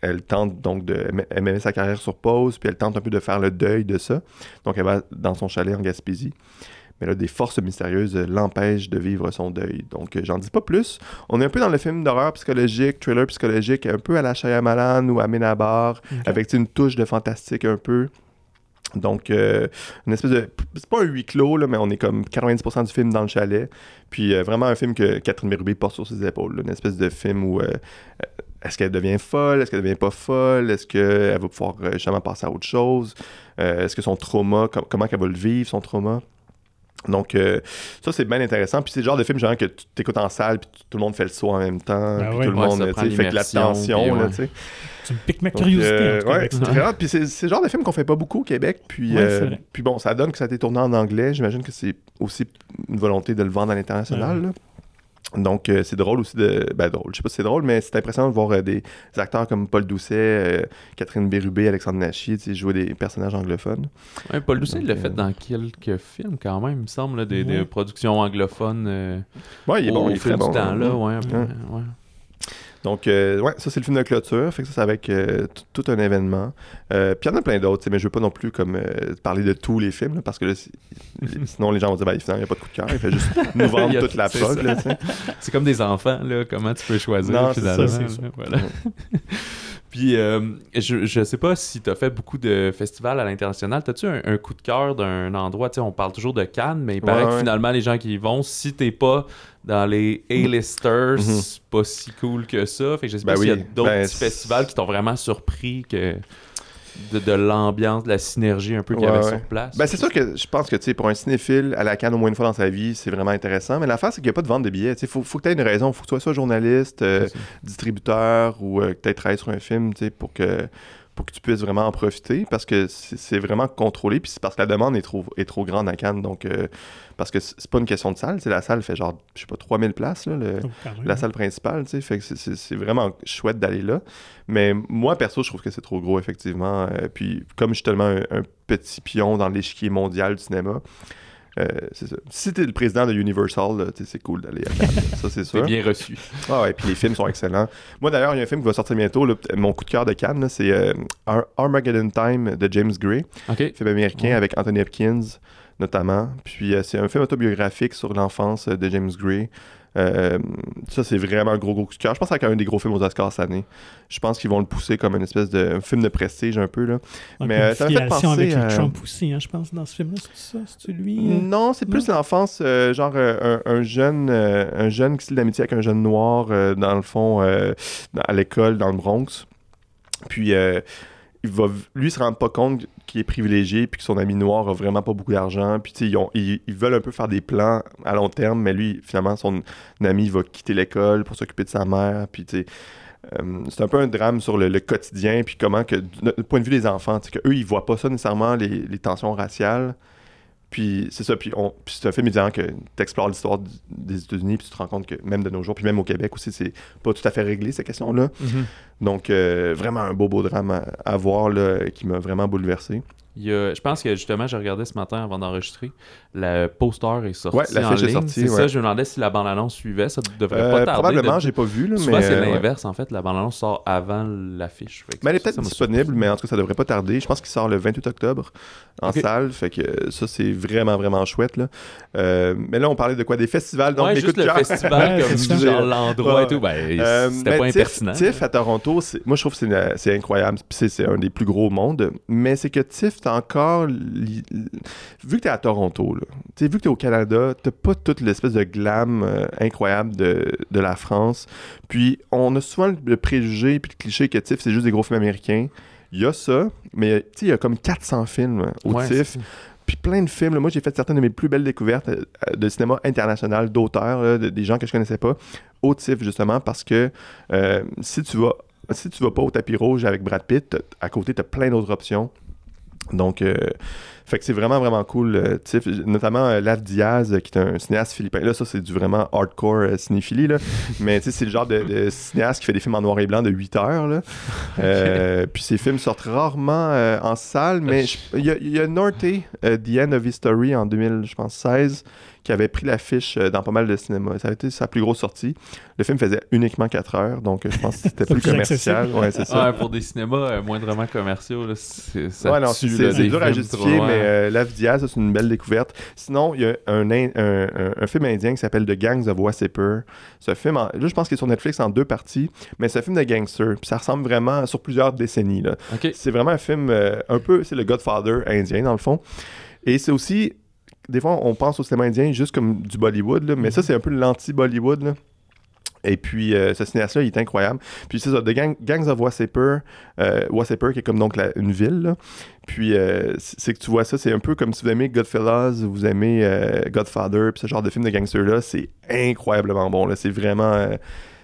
elle tente donc de elle met- sa carrière sur pause, puis elle tente un peu de faire le deuil de ça. Donc elle va dans son chalet en Gaspésie. Mais là, des forces mystérieuses l'empêchent de vivre son deuil. Donc euh, j'en dis pas plus. On est un peu dans le film d'horreur psychologique, thriller psychologique, un peu à la Shyamalan ou à Menabar, Ok. avec une touche de fantastique un peu. Donc, euh, une espèce de. C'est pas un huis clos, là, mais on est comme 90% du film dans le chalet. Puis, euh, vraiment un film que Catherine Bérubé porte sur ses épaules. là. Une espèce de film où. euh, est-ce qu'elle devient folle, est-ce qu'elle devient pas folle, est-ce qu'elle va pouvoir euh, justement passer à autre chose, Euh, est-ce que son trauma, com- comment qu'elle va le vivre, son trauma? Donc, euh, ça, c'est bien intéressant. Puis c'est le genre de film, genre, que tu t'écoutes en salle, puis tout le monde fait le saut en même temps, Ben puis ouais. tout le Ouais, monde, tu sais, fait que la tension, là, tu sais. Tu me piques ma Donc, curiosité. euh, en tout cas, ouais, c'est très rare. Puis c'est le genre de film qu'on fait pas beaucoup au Québec. Puis, Ouais, euh, c'est vrai. puis bon, ça donne que ça a été tourné en anglais. J'imagine que c'est aussi une volonté de le vendre à l'international. Donc, euh, c'est drôle aussi de. Ben, drôle. Je sais pas si c'est drôle, mais c'est impressionnant de voir euh, des acteurs comme Paul Doucet, euh, Catherine Bérubé, Alexandre sais, jouer des personnages anglophones. Ouais, Paul Doucet, il l'a fait dans quelques films quand même, il me semble, là, des, productions anglophones. Ouais, il est bon, au il est fil très bon. temps, là, hein. ouais, un peu, Ouais. ouais. Donc, euh, ouais, ça, c'est le film de clôture. Fait que ça, c'est avec euh, tout un événement. Euh, puis il y en a plein d'autres, mais je veux pas non plus comme euh, parler de tous les films, là, parce que là, sinon, les gens vont dire, ben, finalement, il n'y a pas de coup de cœur. Il fait juste nous vendre toute la sais. C'est comme des enfants, là, comment tu peux choisir Non, finalement. ça, voilà. Puis, euh, je, je sais pas si tu as fait beaucoup de festivals à l'international. T'as-tu un, un coup de cœur d'un endroit? Tu sais, on parle toujours de Cannes, mais il paraît Ouais, que ouais. finalement, les gens qui y vont, si t'es pas dans les A-listers, Mhm. c'est pas si cool que ça. Fait que je sais Ben pas s'il y a d'autres ben, festivals qui t'ont vraiment surpris que de, de l'ambiance, de la synergie un peu qu'il y avait ouais. sur place. Ben, c'est sûr que je pense que, pour un cinéphile, à la canne au moins une fois dans sa vie, c'est vraiment intéressant. Mais l'affaire, c'est qu'il n'y a pas de vente de billets. Sais, faut, faut que tu aies une raison. Faut que tu sois soit journaliste, euh, distributeur ou euh, que tu aies travaillé sur un film, pour que, pour que tu puisses vraiment en profiter parce que c'est vraiment contrôlé. Puis c'est parce que la demande est trop, est trop grande à Cannes. Donc, euh, parce que c'est pas une question de salle. La salle fait genre, je sais pas, 3000 places, là, le- même. la salle principale, tu sais, fait que c'est- vraiment chouette d'aller là. Mais moi, perso, je trouve que c'est trop gros, effectivement. Euh, puis, comme je suis tellement un, un petit pion dans l'échiquier mondial du cinéma, euh, c'est ça. Si t'es le président de Universal, c'est cool d'aller à Cannes, ça c'est sûr. bien reçu. Ah ouais, puis les films sont excellents. Moi, d'ailleurs, il y a un film qui va sortir bientôt, là, mon coup de cœur de Cannes, c'est euh, Ar- Armageddon Time de James Gray OK. film américain Ouais. avec Anthony Hopkins notamment. Puis euh, c'est un film autobiographique sur l'enfance de James Gray. Euh, ça, c'est vraiment un gros, gros coup de cœur. Je pense que c'est un des gros films aux Oscars cette année. Je pense qu'ils vont le pousser comme une espèce de un film de prestige un peu. Là. Mais, euh, ça me fait penser avec à- Trump aussi, hein, je pense, dans ce film-là. C'est ça? C'est lui? euh? Non, c'est plus l'enfance, euh, genre euh, un, un jeune euh, un jeune qui se d'amitié avec un jeune noir, euh, dans le fond, euh, dans- à l'école, dans le Bronx. Puis euh, il va, lui, se rend pas compte qu'il est privilégié, puis que son ami noir a vraiment pas beaucoup d'argent. Puis tu sais, ils, veulent un peu faire des plans à long terme, mais lui, finalement, son ami va quitter l'école pour s'occuper de sa mère. Puis euh, c'est un peu un drame sur le, quotidien, puis comment que, du point de vue des enfants, que eux, ils voient pas ça nécessairement, les tensions raciales. Puis c'est ça, puis, on, puis c'est un film disant que tu explores l'histoire des États-Unis, puis tu te rends compte que même de nos jours, puis même au Québec aussi, c'est pas tout à fait réglé, ces questions-là. Donc, euh, vraiment un beau, beau drame à, à voir, là, qui m'a vraiment bouleversé. Il y a- je pense que justement, j'ai regardé ce matin avant d'enregistrer, le poster est sorti. Ouais, l'affiche en est ligne. sortie, C'est ouais. ça, je me demandais si la bande-annonce suivait. Ça devrait Euh, pas tarder. probablement, de- j'ai pas vu, là, Souvent, mais... c'est euh, ouais. l'inverse, en fait. La bande-annonce sort avant l'affiche. Mais elle est peut-être disponible, mais en tout cas, ça devrait pas tarder. Je pense qu'il sort le 28 octobre en Ok. salle, fait que ça, c'est vraiment, vraiment chouette. Là. Euh, mais là, on parlait de quoi? Des festivals, donc juste coups de le cœur. festival, comme c'est ça. genre l'endroit Ouais. et tout, ben, Euh, c'était pas impertinent. TIFF à Toronto, moi je trouve que c'est incroyable. C'est c'est un des plus gros au monde. Mais c'est que TIFF, t'as encore. Vu que t'es à Toronto, là, vu que t'es au Canada, t'as pas toute l'espèce de glam euh, incroyable de, de la France. Puis on a souvent le, préjugé puis le cliché que TIFF, c'est juste des gros films américains. Il y a ça, mais tu sais, il y a comme 400 films au Ouais, TIFF. Puis plein de films. là. Moi, j'ai fait certaines de mes plus belles découvertes euh, de cinéma international, d'auteurs, de- des gens que je connaissais pas, au TIFF, justement, parce que euh, si tu vas si tu vas pas au tapis rouge avec Brad Pitt, à côté, tu as plein d'autres options. Donc, euh, fait que c'est vraiment, vraiment cool. euh, notamment euh, Lav Diaz, qui est un cinéaste philippin. Là, ça, c'est du vraiment hardcore euh, cinéphilie. Là. Mais tu sais, c'est le genre de, de cinéaste qui fait des films en noir et blanc de 8 heures. Là. Euh, puis ces films sortent rarement euh, en salle, mais il y, a- y a Norte, The End of History, en 2016, qui avait pris l'affiche euh, dans pas mal de cinéma. Ça a été sa plus grosse sortie. Le film faisait uniquement 4 heures, donc euh, je pense que c'était plus plus commercial. Ouais, c'est ça. Ouais, pour des cinémas euh, moindrement commerciaux, là, c'est- ça Ouais, non, tue, c'est là, c'est des dur à justifier, mais euh, Diaz, ça, c'est une belle découverte. Sinon, il y a un, in- un, un- un film indien qui s'appelle The Gangs of Wasseypur. Ce film, en- là, je pense qu'il est sur Netflix en deux parties, mais c'est un film de gangster. Puis ça ressemble vraiment sur plusieurs décennies. Là. C'est vraiment un film euh, un peu, c'est le Godfather indien dans le fond. Et c'est aussi, des fois, on pense au cinéma indien juste comme du Bollywood, là, mais ça, c'est un peu l'anti-Bollywood. Et puis, euh, ce cinéaste-là, il est incroyable. Puis, c'est ça, The Gang- Gangs of Wassayper, euh, qui est comme donc la- une ville. là. Puis, euh, c'est que tu vois ça, c'est un peu comme si vous aimez Goodfellas, vous aimez euh, Godfather, puis ce genre de film de gangsters-là, c'est incroyablement bon. C'est vraiment.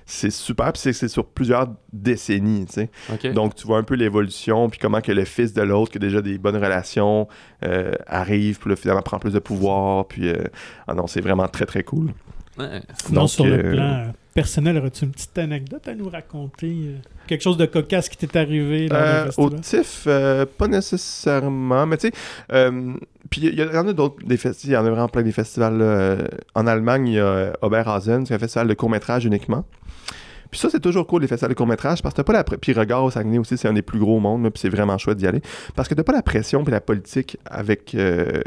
C'est super, puis c'est sur plusieurs décennies, tu sais. Donc, tu vois un peu l'évolution, puis comment que le fils de l'autre, qui a déjà des bonnes relations, euh, arrive, puis là, finalement, prend plus de pouvoir, puis... euh, ah non, c'est vraiment très, très cool. Ouais. Donc, sur euh, le plan euh, personnel, aurais-tu une petite anecdote à nous raconter? Euh, Quelque chose de cocasse qui t'est arrivé dans Euh, au TIFF, euh, pas nécessairement, mais tu sais, euh, puis il y, y en a d'autres, des il y en a vraiment plein des festivals. là. En Allemagne, il y a Oberhausen, c'est un festival de court-métrage uniquement. Puis ça, c'est toujours cool, les festivals de court-métrage, parce que t'as pas la... Puis Regard au Saguenay aussi, c'est un des plus gros au monde, là, puis c'est vraiment chouette d'y aller. Parce que t'as pas la pression puis la politique avec... euh,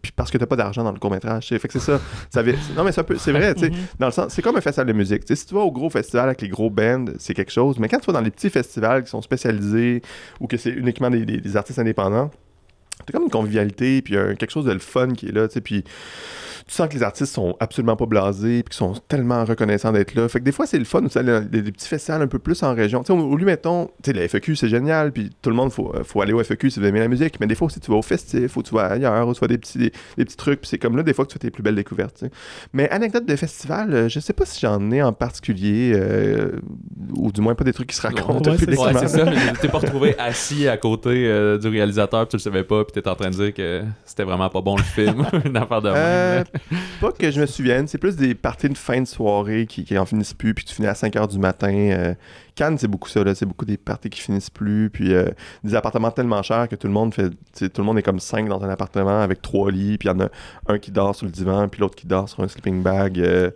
Puis parce que t'as pas d'argent dans le court-métrage. Fait que c'est ça. ça Non, mais c'est vrai, tu sais. Mhm. Dans le sens, c'est comme un festival de musique. Si tu vas au gros festival avec les gros bands, c'est quelque chose. Mais quand tu vas dans les petits festivals qui sont spécialisés ou que c'est uniquement des, des- des artistes indépendants, t'as comme une convivialité, puis un- quelque chose de le fun qui est là, tu sais, puis tu sens que les artistes sont absolument pas blasés, puis qu'ils sont tellement reconnaissants d'être là. Fait que des fois, c'est le fun des, des petits festivals un peu plus en région. Tu sais, au, au lieu, mettons, tu sais, la FEQ, c'est génial, puis tout le monde, faut, euh, faut aller au FEQ si vous aimez la musique, mais des fois aussi, tu vas au festif, ou tu vas ailleurs, ou tu vas des petits, des, des petits trucs, puis c'est comme là, des fois, que tu fais tes plus belles découvertes. Mais anecdote de festival, euh, je sais pas si j'en ai en particulier, euh, ou du moins pas des trucs qui se racontent Ouais, c'est publiquement. Ouais, c'est ça. mais T'es pas retrouvé assis à côté euh, du réalisateur, puis tu le savais pas, puis t'étais en train de dire que c'était vraiment pas bon le film, une affaire de. Euh, pas que je me souvienne, c'est plus des parties de fin de soirée qui, qui en finissent plus, puis tu finis à 5 h du matin. euh. Cannes, c'est beaucoup ça, là. C'est beaucoup des parties qui finissent plus, puis euh, des appartements tellement chers que tout le monde fait. Tout le monde est comme 5 dans un appartement avec trois lits, puis il y en a un qui dort sur le divan, puis l'autre qui dort sur un sleeping bag. euh.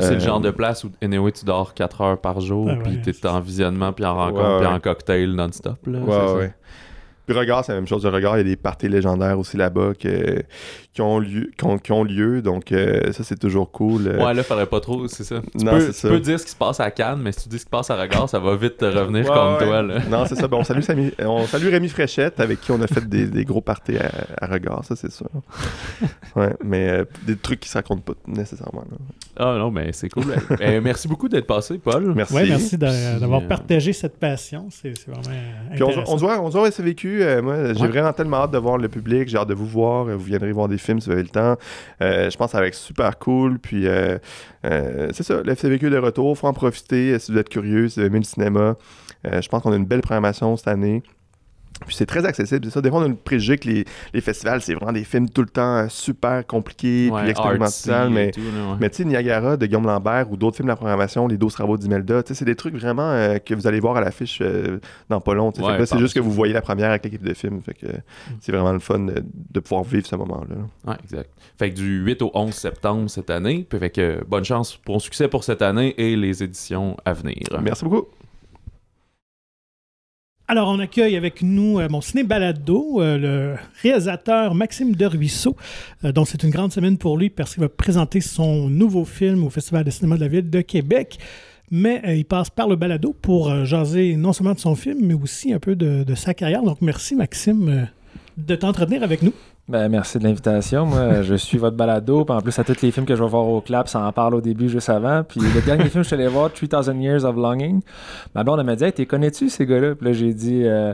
C'est le genre de place où, anyway, tu dors 4 heures par jour, Ah puis ouais, t'es en visionnement, puis en rencontre, Ouais, puis en cocktail non-stop. Là, Ouais, c'est ça. ouais. Puis Regard, c'est la même chose. Le Regard, il y a des parties légendaires aussi là-bas que- qui, ont lieu, qui, ont, qui ont lieu, donc euh, ça, c'est toujours cool. euh. Ouais, là, faudrait pas trop, c'est ça. Tu, Non, peux, c'est tu ça. peux dire ce qui se passe à Cannes, mais si tu dis ce qui se passe à Regard, ça va vite te revenir Ouais, contre ouais. toi. Là. Non, c'est ça. Bon, on, salue Samy- on salue Rémi Fréchette, avec qui on a fait des, des gros parties à, à regard, ça, c'est sûr. Ouais, mais euh, des trucs qui se racontent pas nécessairement. là. Ah non, mais c'est cool. Eh, merci beaucoup d'être passé, Paul. Merci. Ouais, merci d'avoir partagé cette passion. C'est c'est vraiment Puis on, intéressant. on se voit, on voit au Euh, moi, j'ai Ouais. vraiment tellement hâte de voir le public. J'ai hâte de vous voir. Vous viendrez voir des films si vous avez le temps. Euh, je pense que ça va être super cool. Puis euh, c'est ça, le FCVQ de retour. Faut en profiter si vous êtes curieux, si vous aimez le cinéma. Je pense qu'on a une belle programmation cette année. Puis c'est très accessible, c'est ça. Des fois, on a le préjugé que les, les festivals, c'est vraiment des films tout le temps super compliqués, Ouais, puis expérimental, mais tout, là, ouais. mais tu sais, Niagara de Guillaume Lambert ou d'autres films de la programmation, Les 12 travaux d'Imelda, tu sais, c'est des trucs vraiment euh, que vous allez voir à l'affiche euh, dans pas long. Ouais, c'est juste que vous voyez la première avec l'équipe de film. Fait que Mm. c'est vraiment le fun de, de pouvoir vivre ce moment-là. Ouais, exact. Fait que du 8 au 11 septembre cette année. Puis fait que bonne chance, bon succès pour cette année et les éditions à venir. Merci beaucoup. Alors, on accueille avec nous euh, mon ciné balado, euh, le réalisateur Maxime Deruisseau, euh, dont c'est une grande semaine pour lui parce qu'il va présenter son nouveau film au Festival de cinéma de la ville de Québec. Mais euh, il passe par le balado pour jaser non seulement de son film, mais aussi un peu de, sa carrière. Donc, merci Maxime de t'entretenir avec nous. Ben, merci de l'invitation. Moi, je suis votre balado. Puis en plus, à tous les films que je vais voir au clap, ça en parle au début, juste avant. Puis le dernier film que je suis allé voir, 3000 Years of Longing, ma blonde elle m'a dit Hey, t'es connais-tu ces gars-là? Puis là, j'ai dit euh,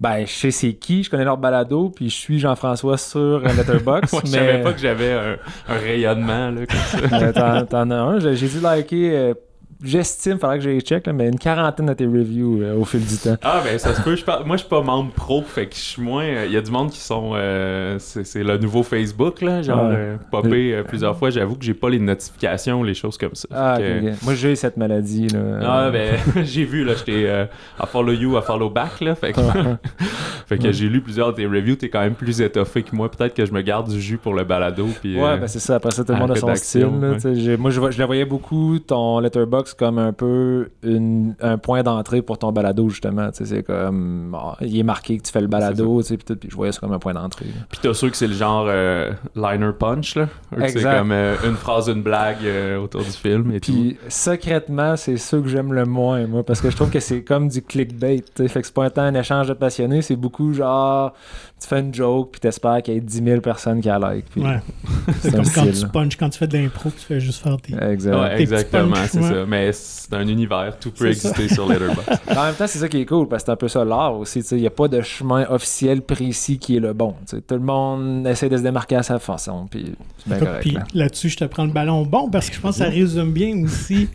Ben, je sais c'est qui, je connais leur balado, puis je suis Jean-François sur Letterboxd. Moi, je mais savais pas que j'avais un, un rayonnement là, comme ça. t'en, as un. J'ai j'ai dû liker. Euh, J'estime, faudrait que j'aille check, là, mais une quarantaine de tes reviews euh, au fil du temps. Ah ben ça se peut. Par- Moi je suis pas membre pro, fait que je suis moins. Il y a du monde qui sont. euh, c'est le nouveau Facebook là, genre Ouais. euh, popé euh, plusieurs fois. J'avoue que j'ai pas les notifications, les choses comme ça. Ah, que-. Moi, j'ai cette maladie. Là. Ah ben j'ai vu là, j'étais euh, à follow you, à follow back là, fait que, fait que j'ai lu plusieurs de tes reviews. T'es quand même plus étoffé que moi. Peut-être que je me garde du jus pour le balado. Puis, Ouais, euh, ben c'est ça. Après ça, tout le monde a son style. là, ouais. Moi, je, je la voyais beaucoup, ton letterbox, comme un peu une- un point d'entrée pour ton balado, justement. tu sais, C'est comme. ah, il est marqué que tu fais le balado, tu sais, puis je voyais ça comme un point d'entrée. Puis t'as sûr que c'est le genre euh, liner punch là, c'est comme euh, une phrase, une blague euh, autour du film et tout. Puis secrètement, c'est ça que j'aime le moins, moi, parce que je trouve que c'est comme du clickbait. tu sais. Fait que c'est pas un temps un échange de passionnés, c'est beaucoup genre, tu fais une joke, puis t'espères qu'il y ait 10 000 personnes qui la like. Puis Ouais. c'est comme quand style, tu punches, quand tu fais de l'impro, tu fais juste faire tes. Exact. Ouais, Tes petits exactement, c'est ouais. ça. Mais c'est un univers, tout peut ça. exister sur Letterboxd. En même temps, c'est ça qui est cool, parce que c'est un peu ça l'art aussi. Il n'y a pas de chemin officiel précis qui est le bon. Tout le monde essaie de se démarquer à sa façon, puis c'est bien Écoute, correct. Puis là. là-dessus, je te prends le ballon bon parce que je pense que ça résume bien aussi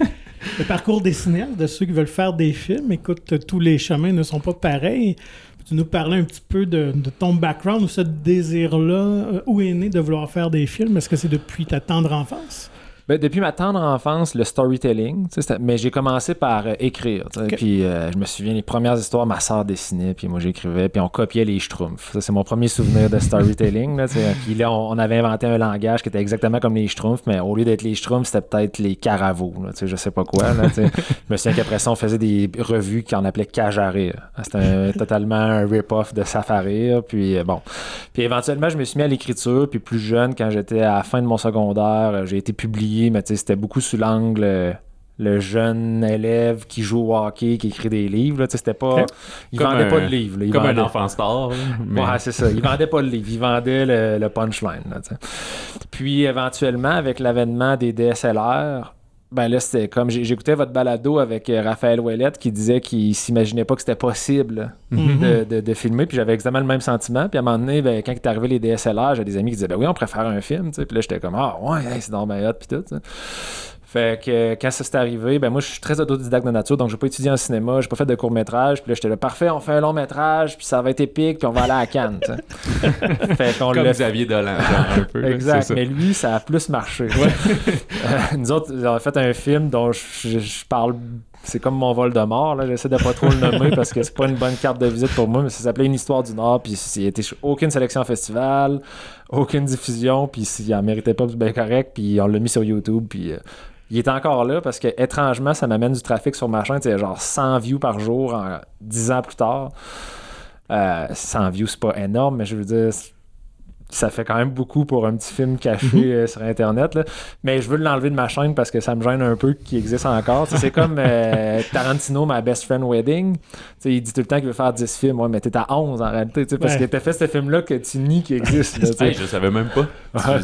le parcours des cinéastes, de ceux qui veulent faire des films. Écoute, tous les chemins ne sont pas pareils. Tu nous parlais un petit peu de, de ton background ou ce désir-là. euh, où est né de vouloir faire des films? Est-ce que c'est depuis ta tendre enfance? Ben, depuis ma tendre enfance, le storytelling, mais j'ai commencé par euh, écrire. Puis euh, je me souviens, les premières histoires, ma soeur dessinait, puis moi j'écrivais, puis on copiait les schtroumpfs. Ça, c'est mon premier souvenir de storytelling. là, puis là, on, on avait inventé un langage qui était exactement comme les schtroumpfs, mais au lieu d'être les schtroumpfs, c'était peut-être les caravos. Là, je sais pas quoi. Là, je me souviens qu'après ça, on faisait des revues qu'on appelait rire. C'était totalement un rip-off de Safari. Puis euh, bon. Puis éventuellement, je me suis mis à l'écriture. Puis plus jeune, quand j'étais à la fin de mon secondaire, j'ai été publié, mais c'était beaucoup sous l'angle. euh, le jeune élève qui joue au hockey, qui écrit des livres, c'était pas. Il Comme vendait un- pas de livres. là, il Comme vendait- un enfant star. mais- Ouais, c'est ça. Il vendait pas le livre, il vendait le, le punchline. là. Puis éventuellement, avec l'avènement des DSLR, ben là, c'était comme j'écoutais votre balado avec euh, Raphaël Ouellette qui disait qu'il s'imaginait pas que c'était possible Mhm. de, de- de filmer. Puis j'avais exactement le même sentiment. Puis à un moment donné, ben, quand est arrivé les DSLR, j'ai des amis qui disaient Ben oui, on préfère un film. tu sais. Puis là, j'étais comme Ah ouais, hey, c'est dans ma hot. Puis tout. Fait que euh, quand ça s'est arrivé, ben moi je suis très autodidacte de nature, donc j'ai pas étudié en cinéma, j'ai pas fait de court métrage, puis là j'étais là parfait, on fait un long métrage, puis ça va être épique, puis on va aller à Cannes. fait qu'on Comme Xavier Dolan, genre, un peu. Exact, mais lui, ça a plus marché. Euh, nous autres, on a fait un film dont je, je- je parle. C'est comme mon vol de mort, là. J'essaie de pas trop le nommer parce que c'est pas une bonne carte de visite pour moi, mais ça s'appelait Une histoire du Nord, puis il était aucune sélection festival, aucune diffusion, puis s'il en méritait pas, c'est bien correct, puis on l'a mis sur YouTube, puis. euh, il est encore là parce que étrangement, ça m'amène du trafic sur ma chaîne. C'est genre 100 views par jour en 10 ans plus tard. Euh, 100 views, c'est pas énorme, mais je veux dire, ça fait quand même beaucoup pour un petit film caché euh, sur Internet. là. Mais je veux l'enlever de ma chaîne parce que ça me gêne un peu qu'il existe encore. C'est comme euh, Tarantino, ma best friend wedding. Tu sais, il dit tout le temps qu'il veut faire 10 films. Ouais, mais t'es à 11 en réalité. Parce Ouais. que t'as fait ce film-là que tu nies qu'il existe. là, tu sais. Hey, je savais même pas. Ouais.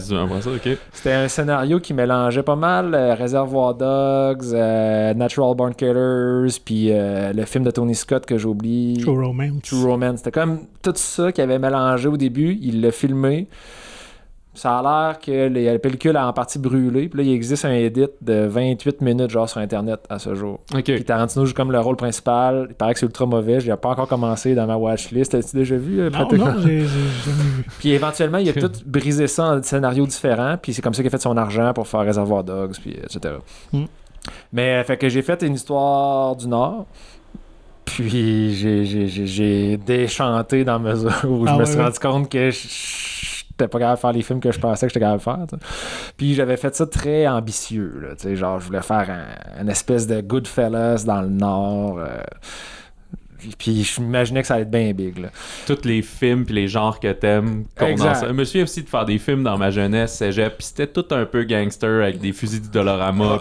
Ok. C'était un scénario qui mélangeait pas mal euh, Reservoir Dogs, euh, Natural Born Killers, puis euh, le film de Tony Scott que j'oublie. True Romance. True Romance. C'était comme tout ça qu'il avait mélangé au début. Il l'a filmé. Ça a l'air que les- la pellicule a en partie brûlé. Puis là, il existe un edit de 28 minutes, genre sur Internet à ce jour. Ok. Puis Tarantino joue comme le rôle principal. Il paraît que c'est ultra mauvais. Je l'ai pas encore commencé dans ma watchlist. As-tu déjà vu? euh, Non, non, j'ai jamais vu. Puis éventuellement, il a tout brisé ça en scénarios différents. Puis c'est comme ça qu'il a fait son argent pour faire Réservoir Dogs, puis etc. Mm. Mais euh, fait que j'ai fait une histoire du Nord. Puis j'ai- j'ai j'ai- j'ai déchanté dans la mesure où je Ah me suis ouais. rendu compte que j'étais pas capable de faire les films que je pensais que j'étais capable de faire. Puis j'avais fait ça très ambitieux. Là, genre, je voulais faire un, une espèce de Goodfellas dans le Nord. euh, puis je m'imaginais que ça allait être bien big. Là. Tous les films puis les genres que t'aimes. Exact. Je me souviens aussi de faire des films dans ma jeunesse, cégep, puis c'était tout un peu gangster avec des fusils du puis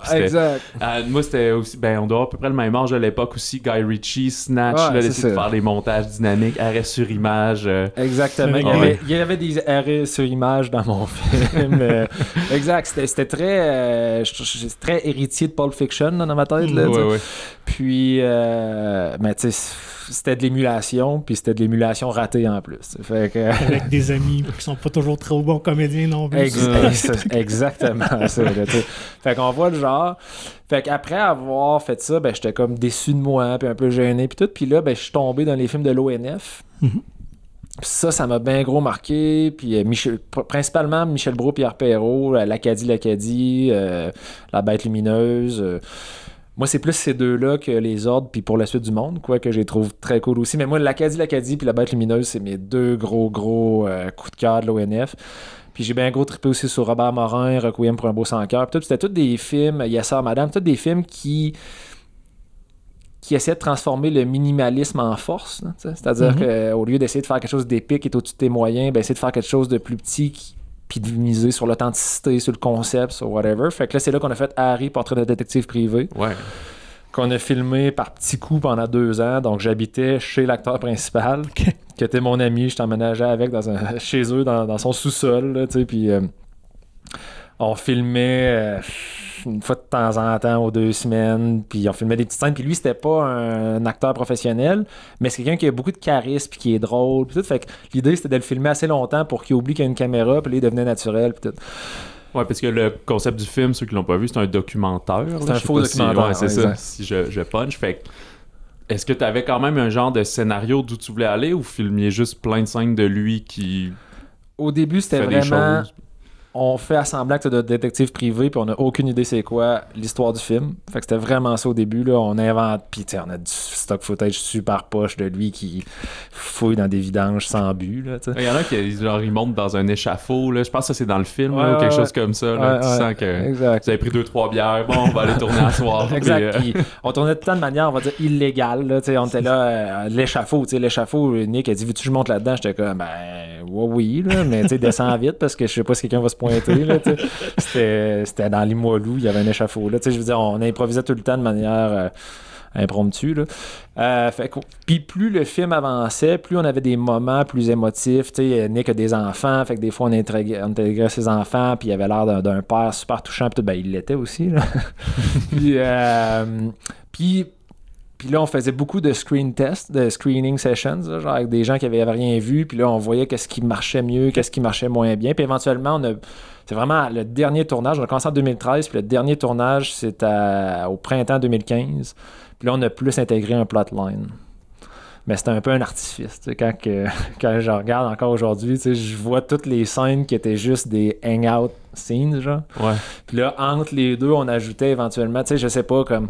c'était- Exact. Euh, moi, c'était aussi. Ben, on doit avoir à peu près le même âge à l'époque aussi. Guy Ritchie, Snatch, Ouais, là, de faire des montages dynamiques, arrêt sur image. euh, Exactement. Il y, Ouais. avait, il y avait des arrêts sur image dans mon film. Euh, exact. C'était, c'était très, euh, je- je- c'est très héritier de Pulp Fiction là, dans ma tête. Là, ouais, ouais. Puis, euh, mais tu sais, c'était de l'émulation, puis c'était de l'émulation ratée en plus. Fait que, Avec des amis qui sont pas toujours trop bons comédiens non plus. Ex- ex- exactement ça. là, fait qu'on voit le genre. Fait qu'après avoir fait ça, ben, j'étais comme déçu de moi, puis un peu gêné, puis tout. Puis là, ben, je suis tombé dans les films de l'ONF. Mhm. Puis Ça, ça m'a bien gros marqué. Puis euh, Michel, pr- principalement Michel Brault, Pierre Perrault, euh, l'Acadie, l'Acadie, euh, La Bête Lumineuse. euh. Moi, c'est plus ces deux-là que les ordres, puis pour la suite du monde, quoi, que je les trouve très cool aussi. Mais moi, l'Acadie, l'Acadie, puis La Bête Lumineuse, c'est mes deux gros, gros euh, coups de cœur de l'ONF. Puis j'ai bien gros trippé aussi sur Robert Morin, Requiem pour un beau sans cœur. Puis tout, C'était tous des films, Yes Sir Madame, tous des films qui qui essaient de transformer le minimalisme en force. C'est-à-dire Mhm. qu'au lieu d'essayer de faire quelque chose d'épique et au-dessus de tes moyens, ben, essayer de faire quelque chose de plus petit qui- puis de miser sur l'authenticité, sur le concept, sur whatever. Fait que là, c'est là qu'on a fait Harry, portrait de détective privé, Ouais. qu'on a filmé par petits coups pendant deux ans. Donc, j'habitais chez l'acteur principal, qui était mon ami. Je t'emménageais avec dans un, chez eux, dans, dans son sous-sol, tu sais, puis... euh, on filmait euh, une fois de temps en temps, aux deux semaines, puis on filmait des petites scènes. Puis lui, c'était pas un, acteur professionnel, mais c'est quelqu'un qui a beaucoup de charisme, puis qui est drôle, puis tout. Fait que l'idée, c'était de le filmer assez longtemps pour qu'il oublie qu'il y a une caméra, puis là, il devenait naturel, puis tout. Ouais, parce que le concept du film, ceux qui l'ont pas vu, c'est un documentaire. C'est un faux documentaire. c'est ça. Si je, je punch, fait est-ce que tu avais quand même un genre de scénario d'où tu voulais aller ou filmiez juste plein de scènes de lui qui. Au début, c'était vraiment on fait assembler acte de détective privé, puis on n'a aucune idée c'est quoi l'histoire du film. Fait que c'était vraiment ça au début. Là. On invente, puis on a du stock footage super poche de lui qui fouille dans des vidanges sans but. Il y en a qui genre, ils montent dans un échafaud. Là. Je pense que c'est dans le film ou quelque chose comme ça. Là. tu sens que vous avez pris deux, trois bières. Bon, on va aller tourner à soir. exact. Euh, on tournait de tant de manière, on va dire, illégale. Là. On était là, euh, l'échafaud. L'échafaud, Nick a dit Veux-tu que je monte là-dedans J'étais comme Ben, oui, là, mais descends vite parce que je sais pas si quelqu'un va se c'était dans Limoilou, il y avait un échafaud. Là, je veux dire, on improvisait tout le temps de manière euh, impromptue. Euh, puis plus le film avançait, plus on avait des moments plus émotifs. Nick a des enfants, fait que des fois on intégrait, ses enfants, puis il avait l'air d'un père super touchant. Puis ben, il l'était aussi. Euh, puis là, on faisait beaucoup de screen tests, de screening sessions, genre avec des gens qui avaient rien vu. Puis là, on voyait qu'est-ce qui marchait mieux, qu'est-ce qui marchait moins bien. Puis éventuellement, on a. C'est vraiment le dernier tournage. On a commencé en 2013, puis le dernier tournage, c'est au printemps 2015. Puis là, on a plus intégré un plotline. Mais c'était un peu un artifice. Quand, que, quand je regarde encore aujourd'hui, je vois toutes les scènes qui étaient juste des hangout scenes, genre. Ouais. Puis là, entre les deux, on ajoutait éventuellement, je sais pas, comme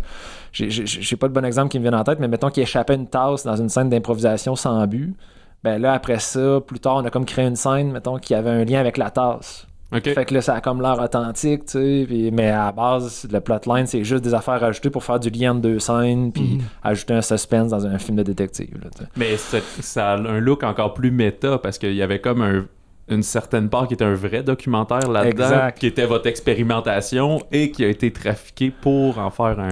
j'ai pas de bon exemple qui me vient en tête, mais mettons qu'il échappait une tasse dans une scène d'improvisation sans but. Ben là, après ça, plus tard, on a comme créé une scène, mettons, qui avait un lien avec la tasse. Fait que là, ça a comme l'air authentique, tu sais. mais à la base, le plotline, c'est juste des affaires ajoutées pour faire du lien de deux scènes, puis mhm. ajouter un suspense dans un film de détective. mais ça a un look encore plus méta parce qu'il y avait comme un, une certaine part qui était un vrai documentaire là-dedans, qui était votre expérimentation et qui a été trafiqué pour en faire un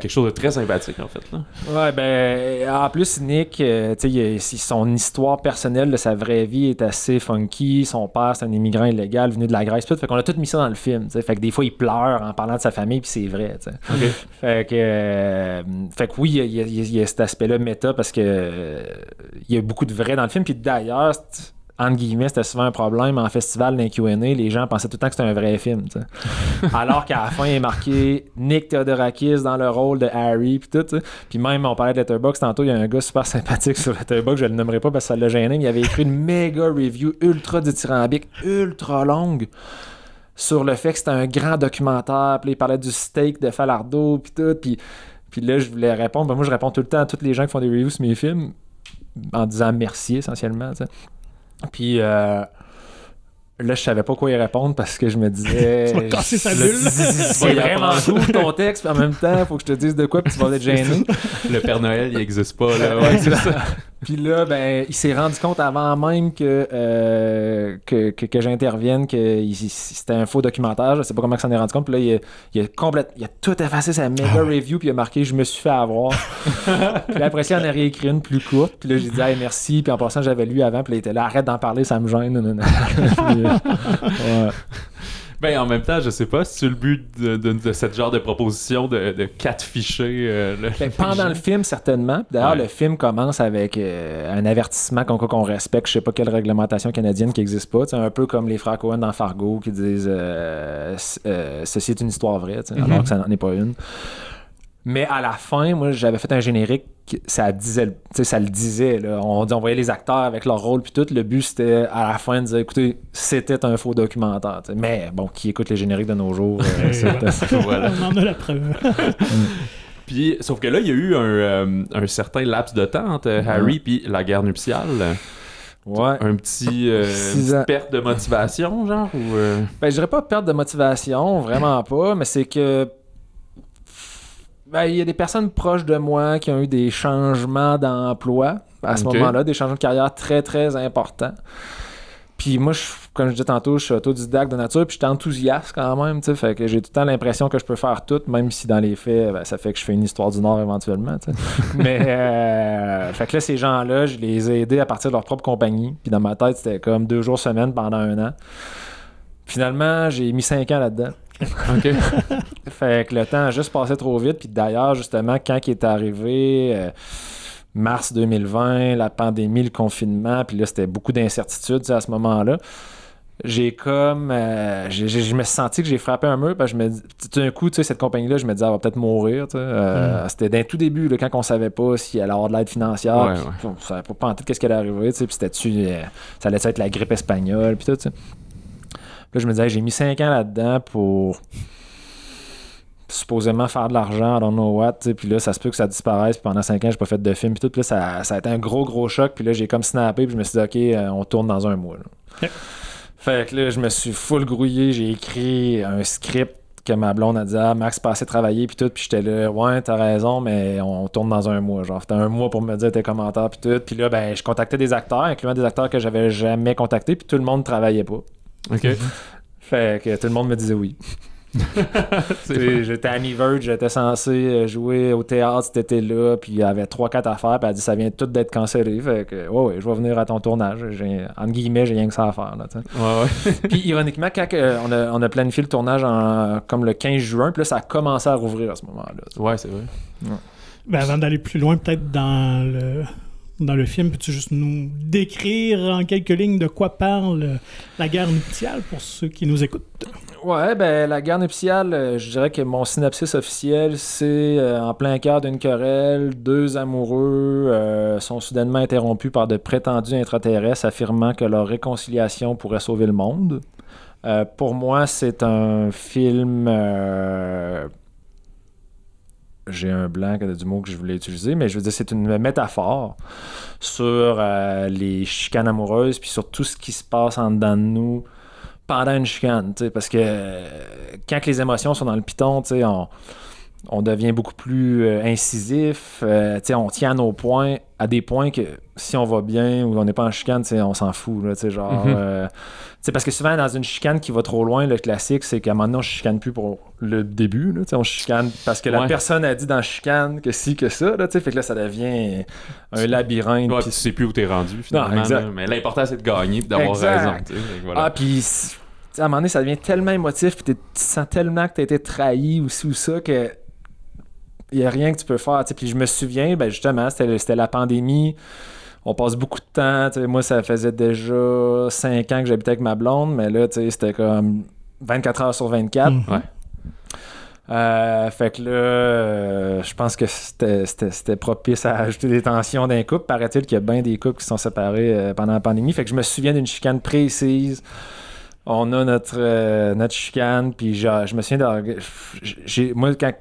quelque chose de très sympathique en fait. Là. Ouais, ben en plus Nick, euh, tu sais, son histoire personnelle de sa vraie vie est assez funky. Son père c'est un immigrant illégal venu de la Grèce, fait qu'on a tout mis ça dans le film. Fait que des fois il pleure en parlant de sa famille puis c'est vrai. Fait que euh, fait que oui, il y, a cet aspect-là méta parce que euh, il y a beaucoup de vrai dans le film. Puis d'ailleurs entre guillemets, c'était souvent un problème en festival d'un Q&A. Les gens pensaient tout le temps que c'était un vrai film. Alors qu'à la fin, il est marqué Nick Theodorakis dans le rôle de Harry. Puis tout. Puis même, on parlait de Letterboxd tantôt. Il y a un gars super sympathique sur Letterboxd. Je le nommerai pas parce que ça l'a gêné. Mais il avait écrit une méga review ultra dithyrambique, ultra longue sur le fait que c'était un grand documentaire. Puis il parlait du steak de Falardo. Puis tout. Puis, puis là, je voulais répondre. Ben, moi, je réponds tout le temps à tous les gens qui font des reviews sur mes films en disant merci essentiellement. Puis euh, là, je savais pas quoi y répondre parce que je me disais. tu vas casser sa bulle. C'est vraiment cool ton texte, puis en même temps, il faut que je te dise de quoi, puis tu vas être gêné. Le Père Noël, il existe pas, là. Ouais, c'est ça. Puis là, ben, il s'est rendu compte avant même que, euh, que, que, j'intervienne que c'était un faux documentaire. Je sais pas comment il s'en est rendu compte. Puis là, il a, il a, il a tout effacé sa méga ah review, puis il a marqué Je me suis fait avoir. puis là, après ça, il en a réécrit une plus courte. Puis là, j'ai dit hey, merci. Puis en passant, j'avais lu avant. Puis là, il était là Arrête d'en parler, ça me gêne. puis, euh, ben, en même temps, je sais pas si c'est le but de, de, cette genre de proposition de, de catficher. Euh, ben, pendant le film, certainement. D'ailleurs, le film commence avec euh, un avertissement qu'on respecte. Je sais pas quelle réglementation canadienne qui n'existe pas. C'est un peu comme les frères Cohen dans Fargo qui disent euh, ceci est une histoire vraie, alors mm-hmm. que ça n'en est pas une. Mais à la fin, moi, j'avais fait un générique, ça disait, ça le disait. Là. On, on voyait les acteurs avec leur rôle, puis tout. Le but, c'était à la fin de dire, écoutez, c'était un faux documentaire. Mais bon, qui écoute les génériques de nos jours, euh, voilà. On en a la preuve. puis, sauf que là, il y a eu un, euh, un certain laps de temps entre Harry puis la guerre nuptiale. Ouais. Un petit euh, une petite perte de motivation, genre ou Ben, je dirais pas perte de motivation, vraiment pas, mais c'est que ben, il y a des personnes proches de moi qui ont eu des changements d'emploi à ce moment-là, des changements de carrière très, très importants. Puis moi, comme je disais tantôt, je suis autodidacte de nature, puis je suis enthousiaste quand même, tu fait que j'ai tout le temps l'impression que je peux faire tout, même si dans les faits, ben, ça fait que je fais une histoire du Nord éventuellement, Mais, euh, fait que là, ces gens-là, je les ai aidés à partir de leur propre compagnie, puis dans ma tête, c'était comme deux jours semaine pendant un an. Finalement, j'ai mis 5 ans là-dedans. OK. Fait que le temps a juste passé trop vite. Puis d'ailleurs, justement, quand il est arrivé, euh, mars 2020, la pandémie, le confinement, puis là, c'était beaucoup d'incertitudes à ce moment-là. J'ai comme. euh, j'ai- j'ai- je me suis senti que j'ai frappé un mur. Parce que je me tout d'un coup, tu sais, cette compagnie-là, je me disais, elle va peut-être mourir. tu sais. Euh, C'était d'un tout début, là, quand on savait pas si elle allait avoir de l'aide financière. Ouais, puis ouais. On savait pas en tête qu'est-ce qui allait arriver. tu sais, Puis c'était-tu. euh, ça allait être la grippe espagnole, puis tout. tu sais. Là, je me disais, j'ai mis 5 ans là-dedans pour supposément faire de l'argent, I don't know what, puis là, ça se peut que ça disparaisse, puis pendant 5 ans, j'ai pas fait de film, puis tout, puis là, ça, ça a été un gros, gros choc, puis là, j'ai comme snappé, puis je me suis dit, OK, euh, on tourne dans un mois, là. Fait que là, je me suis full grouillé, j'ai écrit un script que ma blonde a dit, ah, Max, pas assez travaillé, puis tout, puis j'étais là, ouais, t'as raison, mais on tourne dans un mois, genre, t'as un mois pour me dire tes commentaires, puis tout, puis là, ben, je contactais des acteurs, incluant des acteurs que j'avais jamais contactés, puis tout le monde travaillait pas. OK. Fait que tout le monde me disait oui. J'étais à Verge, j'étais censé euh, jouer au théâtre cet été-là, puis il y avait 3-4 affaires, puis elle a dit ça vient tout d'être cancellé. Fait que, ouais, ouais, je vais venir à ton tournage. Entre guillemets, j'ai rien que ça à faire. Là. Ouais, ouais. puis ironiquement, quand euh, on, a, on a planifié le tournage en, comme le 15 juin, puis là, ça a commencé à rouvrir à ce moment-là. Ouais, c'est vrai. Ben, avant d'aller plus loin, peut-être dans le, dans le film, peux-tu juste nous décrire en quelques lignes de quoi parle euh, la guerre nuptiale pour ceux qui nous écoutent? Ouais, ben la guerre nuptiale, euh, je dirais que mon synopsis officiel, c'est euh, en plein cœur d'une querelle, deux amoureux sont soudainement interrompus par de prétendus intraterrestres affirmant que leur réconciliation pourrait sauver le monde. Pour moi, c'est un film. J'ai un blanc du mot que je voulais utiliser, mais je veux dire, c'est une métaphore sur euh, les chicanes amoureuses, puis sur tout ce qui se passe en dedans de nous pendant une chicane, parce que euh, quand les émotions sont dans le piton, tu sais, on, on devient beaucoup plus euh, incisif, euh, tu on tient nos points, à des points que si on va bien ou on n'est pas en chicane, tu on s'en fout, là, tu. Mhm. euh, tu parce que souvent, dans une chicane qui va trop loin, le classique, c'est qu'à un moment donné, on chicane plus pour le début, là, tu on chicane parce que la personne a dit dans chicane que si, que ça, là, tu fait que là, ça devient un labyrinthe. Ouais, puis tu sais plus où t'es rendu, finalement. exact. là. Mais l'important, c'est de gagner et d'avoir Exact. raison. tu voilà. Ah, puis tu à un moment donné, ça devient tellement émotif, puis tu sens tellement que t'as été trahi ou ci ou ça que il y a rien que tu peux faire. tu sais. Puis je me souviens, ben justement, c'était c'était la pandémie. On passe beaucoup de temps. Moi, ça faisait déjà 5 ans que j'habitais avec ma blonde, mais là, tu sais, c'était comme 24 heures sur 24. Mhm. Ouais. Euh, fait que là, euh, je pense que c'était- c'était c'était propice à ajouter des tensions d'un couple. Paraît-il qu'il y a bien des couples qui sont séparés euh, pendant la pandémie. Fait que je me souviens d'une chicane précise. On a notre, euh, notre chicane, puis genre, je me souviens de. Moi, quand,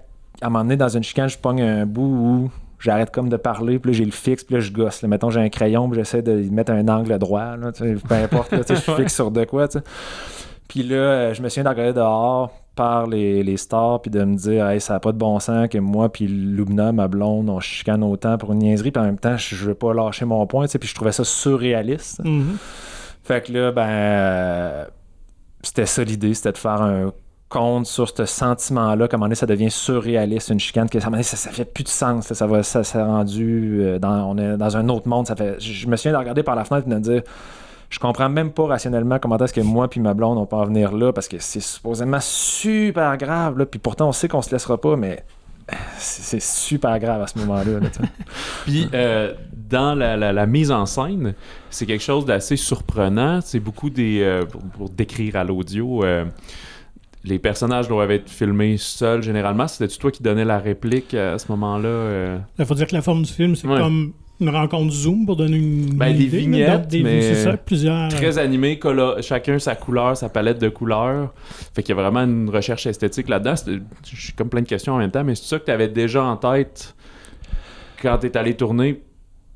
à m'emmener dans une chicane, je pogne un bout où j'arrête comme de parler, puis là, j'ai le fixe, puis là, je gosse. là. Mettons, j'ai un crayon, puis j'essaie de mettre un angle droit, là, peu importe, là, je fixe sur de quoi. Puis là, euh, je me souviens de regarder dehors par les, les stars, puis de me dire, hey, ça n'a pas de bon sens que moi, puis Lubna, ma blonde, on chicane autant pour une niaiserie, puis en même temps, je veux pas lâcher mon point, puis je trouvais ça surréaliste. Mhm. Fait que là, ben, euh, c'était ça l'idée, c'était de faire un compte sur ce sentiment-là, comment ça devient surréaliste, une chicane, que ça, ça, fait plus de sens, ça, va, s'est rendu, euh, dans, un autre monde, ça fait, je, me souviens de regarder par la fenêtre et de me dire, je comprends même pas rationnellement comment est-ce que moi puis ma blonde on peut en venir là, parce que c'est supposément super grave, là, puis pourtant on sait qu'on se laissera pas, mais euh, c'est super grave à ce moment-là. Puis euh, dans la, mise en scène, c'est quelque chose d'assez surprenant. C'est beaucoup des. pour, décrire à l'audio, les personnages doivent être filmés seuls généralement. C'était-tu toi qui donnais la réplique à ce moment-là euh? Il faut dire que la forme du film, c'est Ouais. comme une rencontre Zoom pour donner une. Ben, une des idée, vignettes, des- mais C'est ça, plusieurs. Très animé, chacun sa couleur, sa palette de couleurs. Fait qu'il y a vraiment une recherche esthétique là-dedans. J'ai comme plein de questions en même temps, mais c'est ça que tu avais déjà en tête quand tu es allé tourner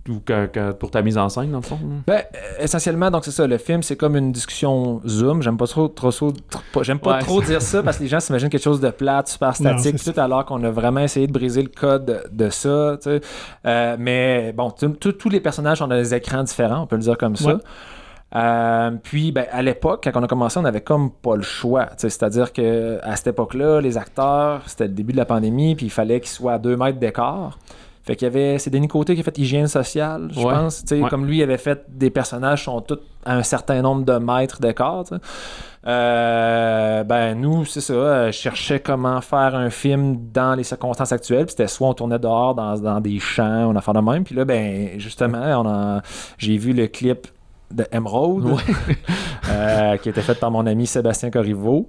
ou quand- pour ta mise en scène, dans le fond? Ben, essentiellement, donc c'est ça. Le film, c'est comme une discussion Zoom. J'aime pas trop, trop, trop- trop- j'aime pas Ouais, trop dire ça parce que les gens s'imaginent quelque chose de plate, super statique, tout alors qu'on a vraiment essayé de briser le code de, ça. tu sais. Euh, mais bon, tous les personnages ont des écrans différents, on peut le dire comme ça. Ouais. Euh, puis, ben, à l'époque, quand on a commencé, on avait comme pas le choix. C'est-à-dire que à cette époque-là, les acteurs, c'était le début de la pandémie, puis il fallait qu'ils soient à deux mètres d'écart. Fait qu'il y avait, c'est Denis Côté qui a fait Hygiène sociale, je Ouais. pense. Ouais. Comme lui, il avait fait des personnages qui sont tous à un certain nombre de mètres d'écart. Euh, ben nous, c'est ça. euh, Je cherchais comment faire un film dans les circonstances actuelles. Puis c'était soit on tournait dehors dans, dans des champs, on a fait de même. Puis là, ben justement, on a, j'ai vu le clip de Emerald, euh, qui était fait par mon ami Sébastien Corriveau.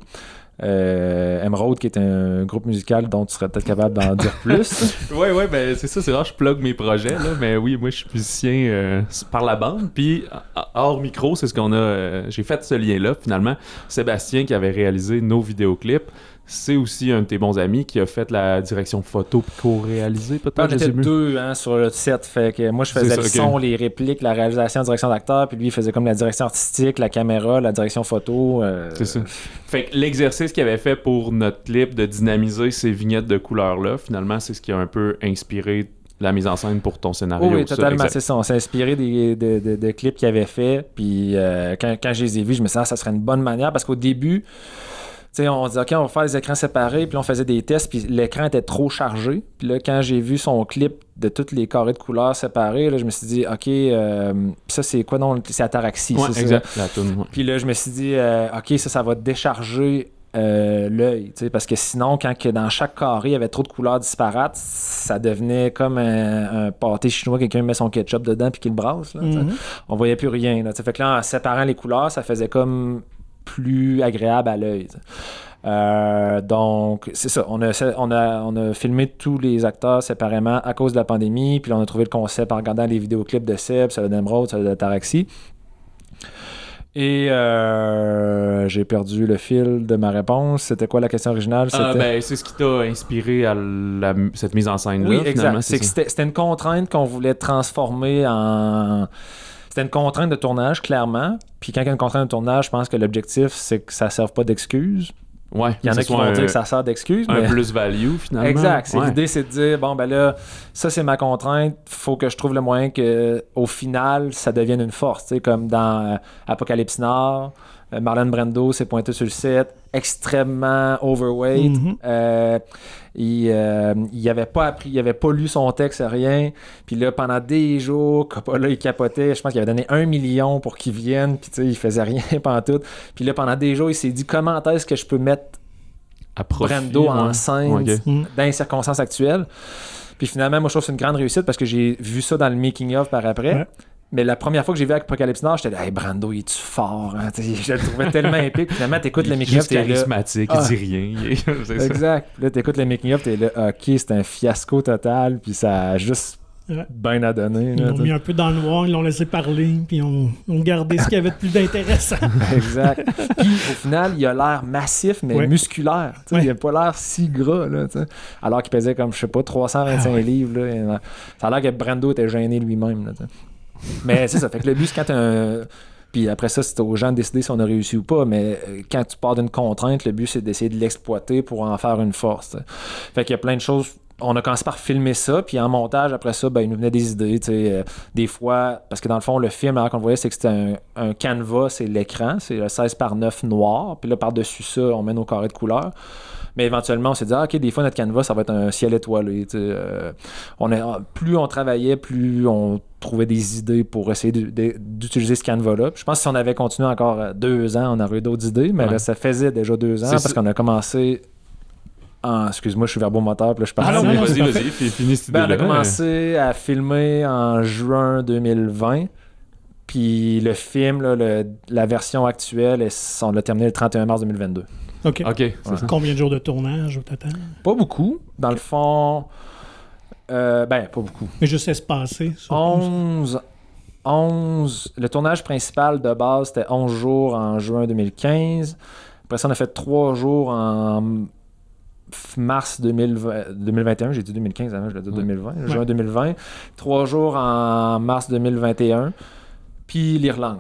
Euh, Emerald, qui est un groupe musical dont tu serais peut-être capable d'en dire plus. Ouais, ouais, ben c'est ça, c'est rare, je plug mes projets, là, mais oui, moi je suis musicien euh, par la bande, puis hors micro, c'est ce qu'on a, euh, j'ai fait ce lien-là, finalement. Sébastien qui avait réalisé nos vidéoclips, c'est aussi un de tes bons amis qui a fait la direction photo puis co-réalisé, On peut-être, je était deux hein, sur le set. Fait que moi, je faisais ça, le son, les répliques, la réalisation, la direction d'acteur. Puis lui, il faisait comme la direction artistique, la caméra, la direction photo. euh, C'est ça. Fait que l'exercice qu'il avait fait pour notre clip de dynamiser ces vignettes de couleurs-là, finalement, c'est ce qui a un peu inspiré la mise en scène pour ton scénario. Oui, totalement, c'est ça. On s'est inspiré des, de, de- de clips qu'il avait fait. Puis euh, quand, quand je les ai vus, je me suis dit, ah, ça serait une bonne manière parce qu'au début, sais, on dit, OK, on va faire les écrans séparés. Puis on faisait des tests, puis l'écran était trop chargé. Puis là, quand j'ai vu son clip de toutes les carrés de couleurs séparés, là, je me suis dit, OK, euh, ça, c'est quoi non C'est Ataraxie, Ouais, ça? exact. La toune, ouais. Puis là, je me suis dit, euh, OK, ça, ça va décharger euh, l'œil. tu sais, Parce que sinon, quand que dans chaque carré, il y avait trop de couleurs disparates, ça devenait comme un, un pâté chinois, quelqu'un met son ketchup dedans puis qu'il le brasse. Là. Mhm. On voyait plus rien. Là, fait que là, en séparant les couleurs, ça faisait comme plus agréable à l'œil. Euh, donc, c'est ça. On a, on, a, on a filmé tous les acteurs séparément à cause de la pandémie. Puis là, on a trouvé le concept en regardant les vidéoclips de Seb, celle d'Emerald, celle de Taraxi. Et euh, j'ai perdu le fil de ma réponse. C'était quoi la question originale? Ah, ben, c'est ce qui t'a inspiré à la- cette mise en scène-là. oui, exact. C'était une contrainte qu'on voulait transformer en. C'était une contrainte de tournage, clairement. Puis quand il y a une contrainte de tournage, je pense que l'objectif, c'est que ça ne serve pas d'excuse. Ouais, Il y en a qui vont dire que ça sert d'excuse. un mais... plus-value, finalement. Exact. Ouais. L'idée, c'est de dire bon, ben là, ça, c'est ma contrainte. faut que je trouve le moyen que au final, ça devienne une force. Tu sais, Comme dans euh, Apocalypse Nord, euh, Marlon Brando s'est pointé sur le set, extrêmement overweight. Mhm. Euh, il, euh, il avait pas appris, il avait pas lu son texte, rien. Puis là, pendant des jours, il capotait. Je pense qu'il avait donné un million pour qu'il vienne. Puis tu sais, il faisait rien pendant tout. Puis là, pendant des jours, il s'est dit comment est-ce que je peux mettre À profit, Brando ouais. en scène. Mhm. dans les circonstances actuelles? Puis finalement, moi, je trouve que c'est une grande réussite parce que j'ai vu ça dans le making-of par après. Ouais. Mais la première fois que j'ai vu Apocalypse Nord, j'étais là, hey, Brando, il est-tu fort? hein? Je le trouvais tellement épique. Finalement, t'écoutes le Il est making-of, juste t'es là. charismatique, Ah. il dit rien. il est-. Exact. Là, t'écoutes le making-of, t'es là, ok, c'est un fiasco total, puis ça a juste Ouais. bien à donner. Ils l'ont mis un peu dans le noir, ils l'ont laissé parler, puis on, on gardé ce qu'il y avait de plus d'intéressant. exact. Puis au final, il a l'air massif, mais Ouais. musculaire. Ouais. Il a pas l'air si gras, là, alors qu'il pesait comme, je sais pas, 325 Ah ouais. livres. Là, et, euh, ça a l'air que Brando était gêné lui-même. Mais c'est ça. Fait que le but, c'est quand un. Puis après ça, c'est aux gens de décider si on a réussi ou pas. Mais euh, quand tu pars d'une contrainte, le but, c'est d'essayer de l'exploiter pour en faire une force. Fait qu'il y a plein de choses. On a commencé par filmer ça, puis en montage, après ça, ben, il nous venait des idées. euh, des fois, parce que dans le fond, le film, alors qu'on voyait, c'est que c'était un, un canevas, c'est l'écran, c'est le 16 par 9 noir. Puis là, par-dessus ça, on met nos carrés de couleurs. Mais éventuellement, on s'est dit, ah, OK, des fois, notre canevas, ça va être un ciel étoilé. tu sais, euh, on a, plus on travaillait, plus on trouvait des idées pour essayer d'utiliser ce canevas-là. Je pense que si on avait continué encore euh, deux ans, on aurait eu d'autres idées. Mais Ouais. là, ça faisait déjà deux ans C'est parce qu'on a commencé en... Excuse-moi, je suis verbomoteur, puis là, je parle. Ah non, non, vas-y, vas-y, finis cette Ben, on a idée-là. commencé à filmer en juin 2020. Puis le film, là, le- la version actuelle, on l'a terminé le 31 mars 2022. OK. Combien de jours de tournage au total? Pas beaucoup. Dans le fond, euh, ben, pas beaucoup. Mais juste espacé. surtout. 11, 11. Le tournage principal de base, c'était 11 jours en juin 2015. Après ça, on a fait 3 jours en mars 2020 2021. J'ai dit 2015 avant, je l'ai dit Ouais. 2020. Juin 2020. 3 jours en mars 2021. Puis l'Irlande.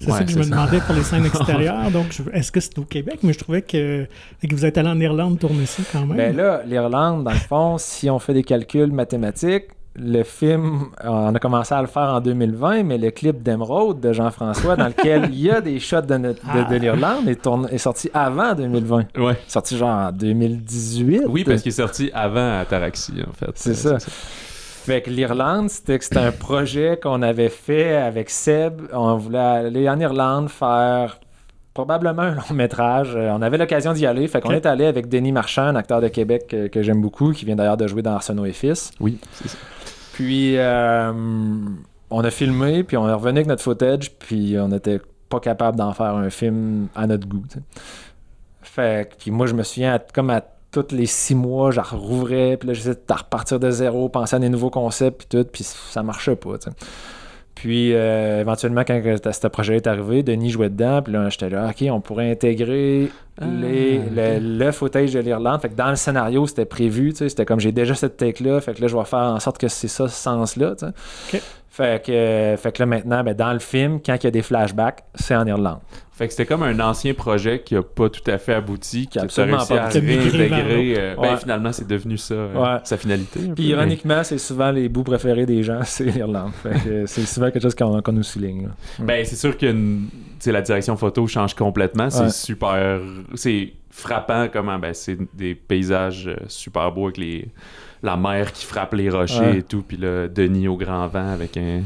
C'est ça que je me ça. demandais pour les scènes extérieures. Donc, je- est-ce que c'est au Québec? Mais je trouvais que, que vous êtes allé en Irlande tourner ça quand même. Ben là, l'Irlande, dans le fond, si on fait des calculs mathématiques, le film, on a commencé à le faire en 2020, mais le clip d'Emerald de Jean-François, dans lequel il y a des shots de, notre- de- de Ah. l'Irlande, est sorti avant 2020. Ouais. Sorti genre en 2018. Oui, parce qu'il est sorti avant Ataraxie, en fait. C'est Euh, ça. Fait que l'Irlande, c'était que c'était un projet qu'on avait fait avec Seb. On voulait aller en Irlande faire probablement un long métrage. Euh, on avait l'occasion d'y aller. Fait qu'on est allé avec Denis Marchand, un acteur de Québec que, que j'aime beaucoup, qui vient d'ailleurs de jouer dans Arsenault et Fils. Oui, c'est ça. Puis euh, on a filmé, puis on est revenu avec notre footage, puis on n'était pas capable d'en faire un film à notre goût. Fait que, puis moi, je me souviens, à- comme à tous les six mois, je rouvrais, puis là, j'essayais de repartir de zéro, penser à des nouveaux concepts, puis tout, puis ça marchait pas. Puis euh, éventuellement, quand ce projet est arrivé, Denis jouait dedans, puis là, j'étais là, OK, on pourrait intégrer Ah, les, le, le footage de l'Irlande. Fait que dans le scénario, c'était prévu, c'était comme j'ai déjà cette take-là, fait que là, je vais faire en sorte que c'est ça, ce sens-là. Fait que, euh, fait que là, maintenant, ben, dans le film, quand il y a des flashbacks, c'est en Irlande. Fait que c'était comme un ancien projet qui a pas tout à fait abouti, qui a absolument pas à réintégrer. euh, ben Ouais. finalement, c'est devenu ça, euh, Ouais. sa finalité. peu, Puis ironiquement, c'est souvent les bouts préférés des gens, c'est l'Irlande. Fait que c'est souvent quelque chose qu'on nous souligne. là. Ben, c'est sûr que la direction photo change complètement. C'est Ouais. super. C'est frappant comment ben, c'est des paysages euh, super beaux avec les, la mer qui frappe les rochers et tout. Puis là, Denis au grand vent avec un-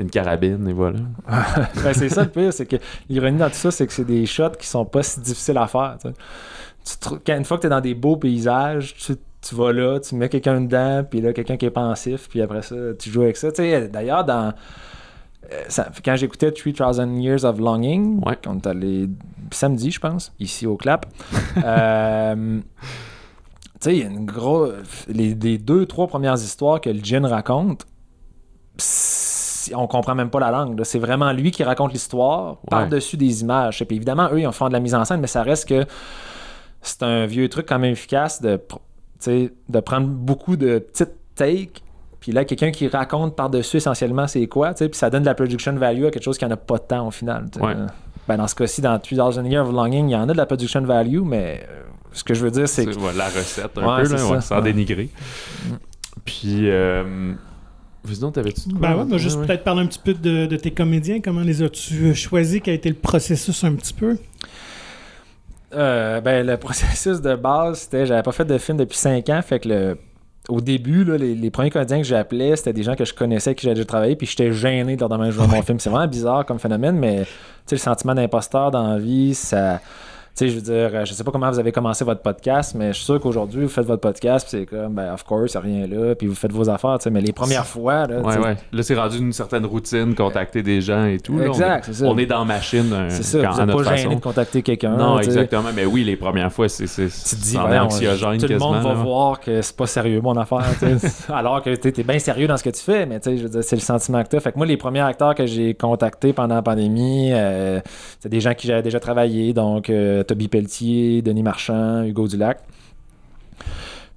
une carabine et voilà. Ben, c'est ça le pire, c'est que l'ironie dans tout ça, c'est que c'est des shots qui sont pas si difficiles à faire. tu te quand- une fois que tu es dans des beaux paysages, tu, tu vas là, tu mets quelqu'un dedans, puis là, quelqu'un qui est pensif, puis après ça, tu joues avec ça. D'ailleurs, dans. euh, ça- quand j'écoutais 3000 Years of Longing, Ouais. on est allé samedi, je pense, ici au Clap. euh, tu sais, il y a une grosse. Les, les deux, trois premières histoires que le Jin raconte, pss, on comprend même pas la langue. C'est vraiment lui qui raconte l'histoire par-dessus des images. Et puis évidemment, eux, ils font de la mise en scène, mais ça reste que c'est un vieux truc quand même efficace de, de prendre beaucoup de petites takes. Puis là, quelqu'un qui raconte par-dessus essentiellement c'est quoi, tu sais, puis ça donne de la production value à quelque chose qui en a pas de temps au final. Ouais. Ben, dans ce cas-ci, dans 3000 Years of Longing, il y en a de la production value, mais euh, ce que je veux dire, c'est que ouais, la recette un Ouais, peu, là, ça. sans dénigrer. Puis, euh... sinon, t'avais-tu de quoi? Ben ouais, ben juste Ouais, ouais. peut-être parler un petit peu de, de tes comédiens. Comment les as-tu choisis? Quel a été le processus un petit peu? Euh, ben, le processus de base, c'était j'avais pas fait de film depuis 5 ans, fait que le, au début, là, les, les premiers comédiens que j'appelais, c'était des gens que je connaissais, avec qui j'avais déjà travaillé, puis j'étais gêné de leur demander de jouer mon film. C'est vraiment bizarre comme phénomène, mais tu sais, le sentiment d'imposteur dans la vie, ça. Sais, je veux dire, euh, je sais pas comment vous avez commencé votre podcast, mais je suis sûr qu'aujourd'hui, vous faites votre podcast, puis c'est comme, ben, of course, rien là, puis vous faites vos affaires, tu sais, mais les premières fois, là, Ouais. Là, c'est rendu une certaine routine, contacter des gens et tout. Exact, est- c'est ça. On est dans machine euh, c'est ça, quand- vous à êtes notre pas gêné de contacter quelqu'un. Non, exactement. Mais oui, les premières fois, c'est c'est tu te dis, voyons, anxiogène tout le monde va là. voir que c'est pas sérieux mon affaire, alors que tu es bien sérieux dans ce que tu fais, mais tu sais, je veux dire, c'est le sentiment que tu Fait que moi, les premiers acteurs que j'ai contactés pendant la pandémie, euh, c'est des gens qui j'avais déjà travaillé, donc euh, Toby Pelletier, Denis Marchand, Hugo Dulac.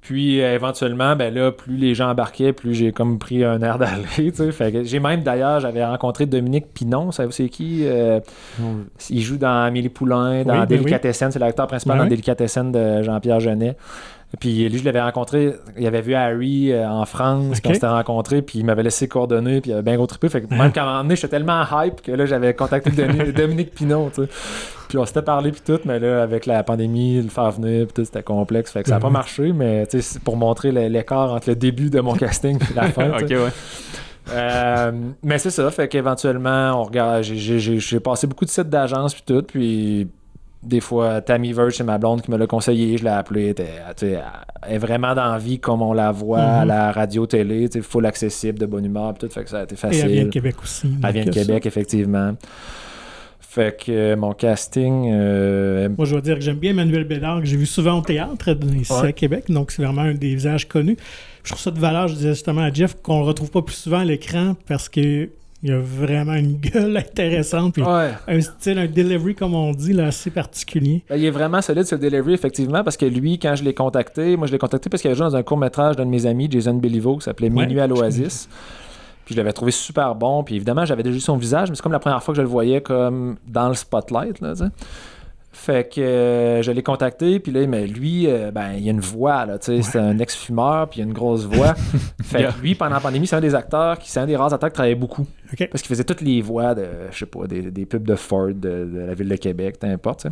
Puis euh, éventuellement, ben là, plus les gens embarquaient, plus j'ai comme pris un air d'aller, j'ai même d'ailleurs, j'avais rencontré Dominique Pinon, savez-vous c'est qui Euh, Il joue dans Amélie Poulain, dans Oui, ben Délicatessen, c'est l'acteur principal dans oui. Délicatessen de Jean-Pierre Genet. Puis lui, je l'avais rencontré, il avait vu Harry euh, en France, puis Ok. on s'était rencontrés, puis il m'avait laissé coordonner, puis il avait bien gros trippé. Fait que même qu'à un moment donné, j'étais tellement hype que là, j'avais contacté Dominique Pinon, tu sais. Puis on s'était parlé, puis tout, mais là, avec la pandémie, le faire venir, puis tout, c'était complexe. Fait que ça n'a pas Mhm. marché, mais tu sais, c'est pour montrer l'écart entre le début de mon casting et la fin. ok, ouais. Euh, mais c'est ça, fait qu'éventuellement, on regarde, j'ai passé beaucoup de sites d'agence puis tout, puis des fois, Tammy Verge, c'est ma blonde qui me l'a conseillé, je l'ai appelée, elle, est vraiment dans la vie comme on la voit à Mhm. la radio-télé, full accessible, de bonne humeur, tout, fait que ça a été Et facile. elle vient de Québec aussi. Elle vient de ça. Québec, effectivement. Fait que euh, mon casting, euh, Moi, je dois dire que j'aime bien Emmanuel Bédard, que j'ai vu souvent au théâtre ici Ouais. à Québec. Donc, c'est vraiment un des visages connus. Je trouve ça de valeur, je disais justement à Jeff, qu'on le retrouve pas plus souvent à l'écran parce que il a vraiment une gueule intéressante. Puis ouais. un style, un delivery, comme on dit, là, assez particulier. Ben, il est vraiment solide le delivery, effectivement, parce que lui, quand je l'ai contacté, moi je l'ai contacté parce qu'il avait joué dans un court-métrage d'un de mes amis, Jason Belliveau, qui s'appelait Ouais, Minuit à l'Oasis. Puis je l'avais trouvé super bon. Puis évidemment, j'avais déjà vu son visage, mais c'est comme la première fois que je le voyais comme dans le spotlight. Là. Fait que euh, je l'ai contacté, puis là, mais lui, euh, ben, il a une voix, là, tu sais, c'est un ex-fumeur, puis il a une grosse voix. fait que lui, pendant la pandémie, c'est un des acteurs, qui c'est un des rares acteurs qui travaillait beaucoup. Parce qu'il faisait toutes les voix de, je sais pas, des, des pubs de Ford, de, de la ville de Québec, peu importe.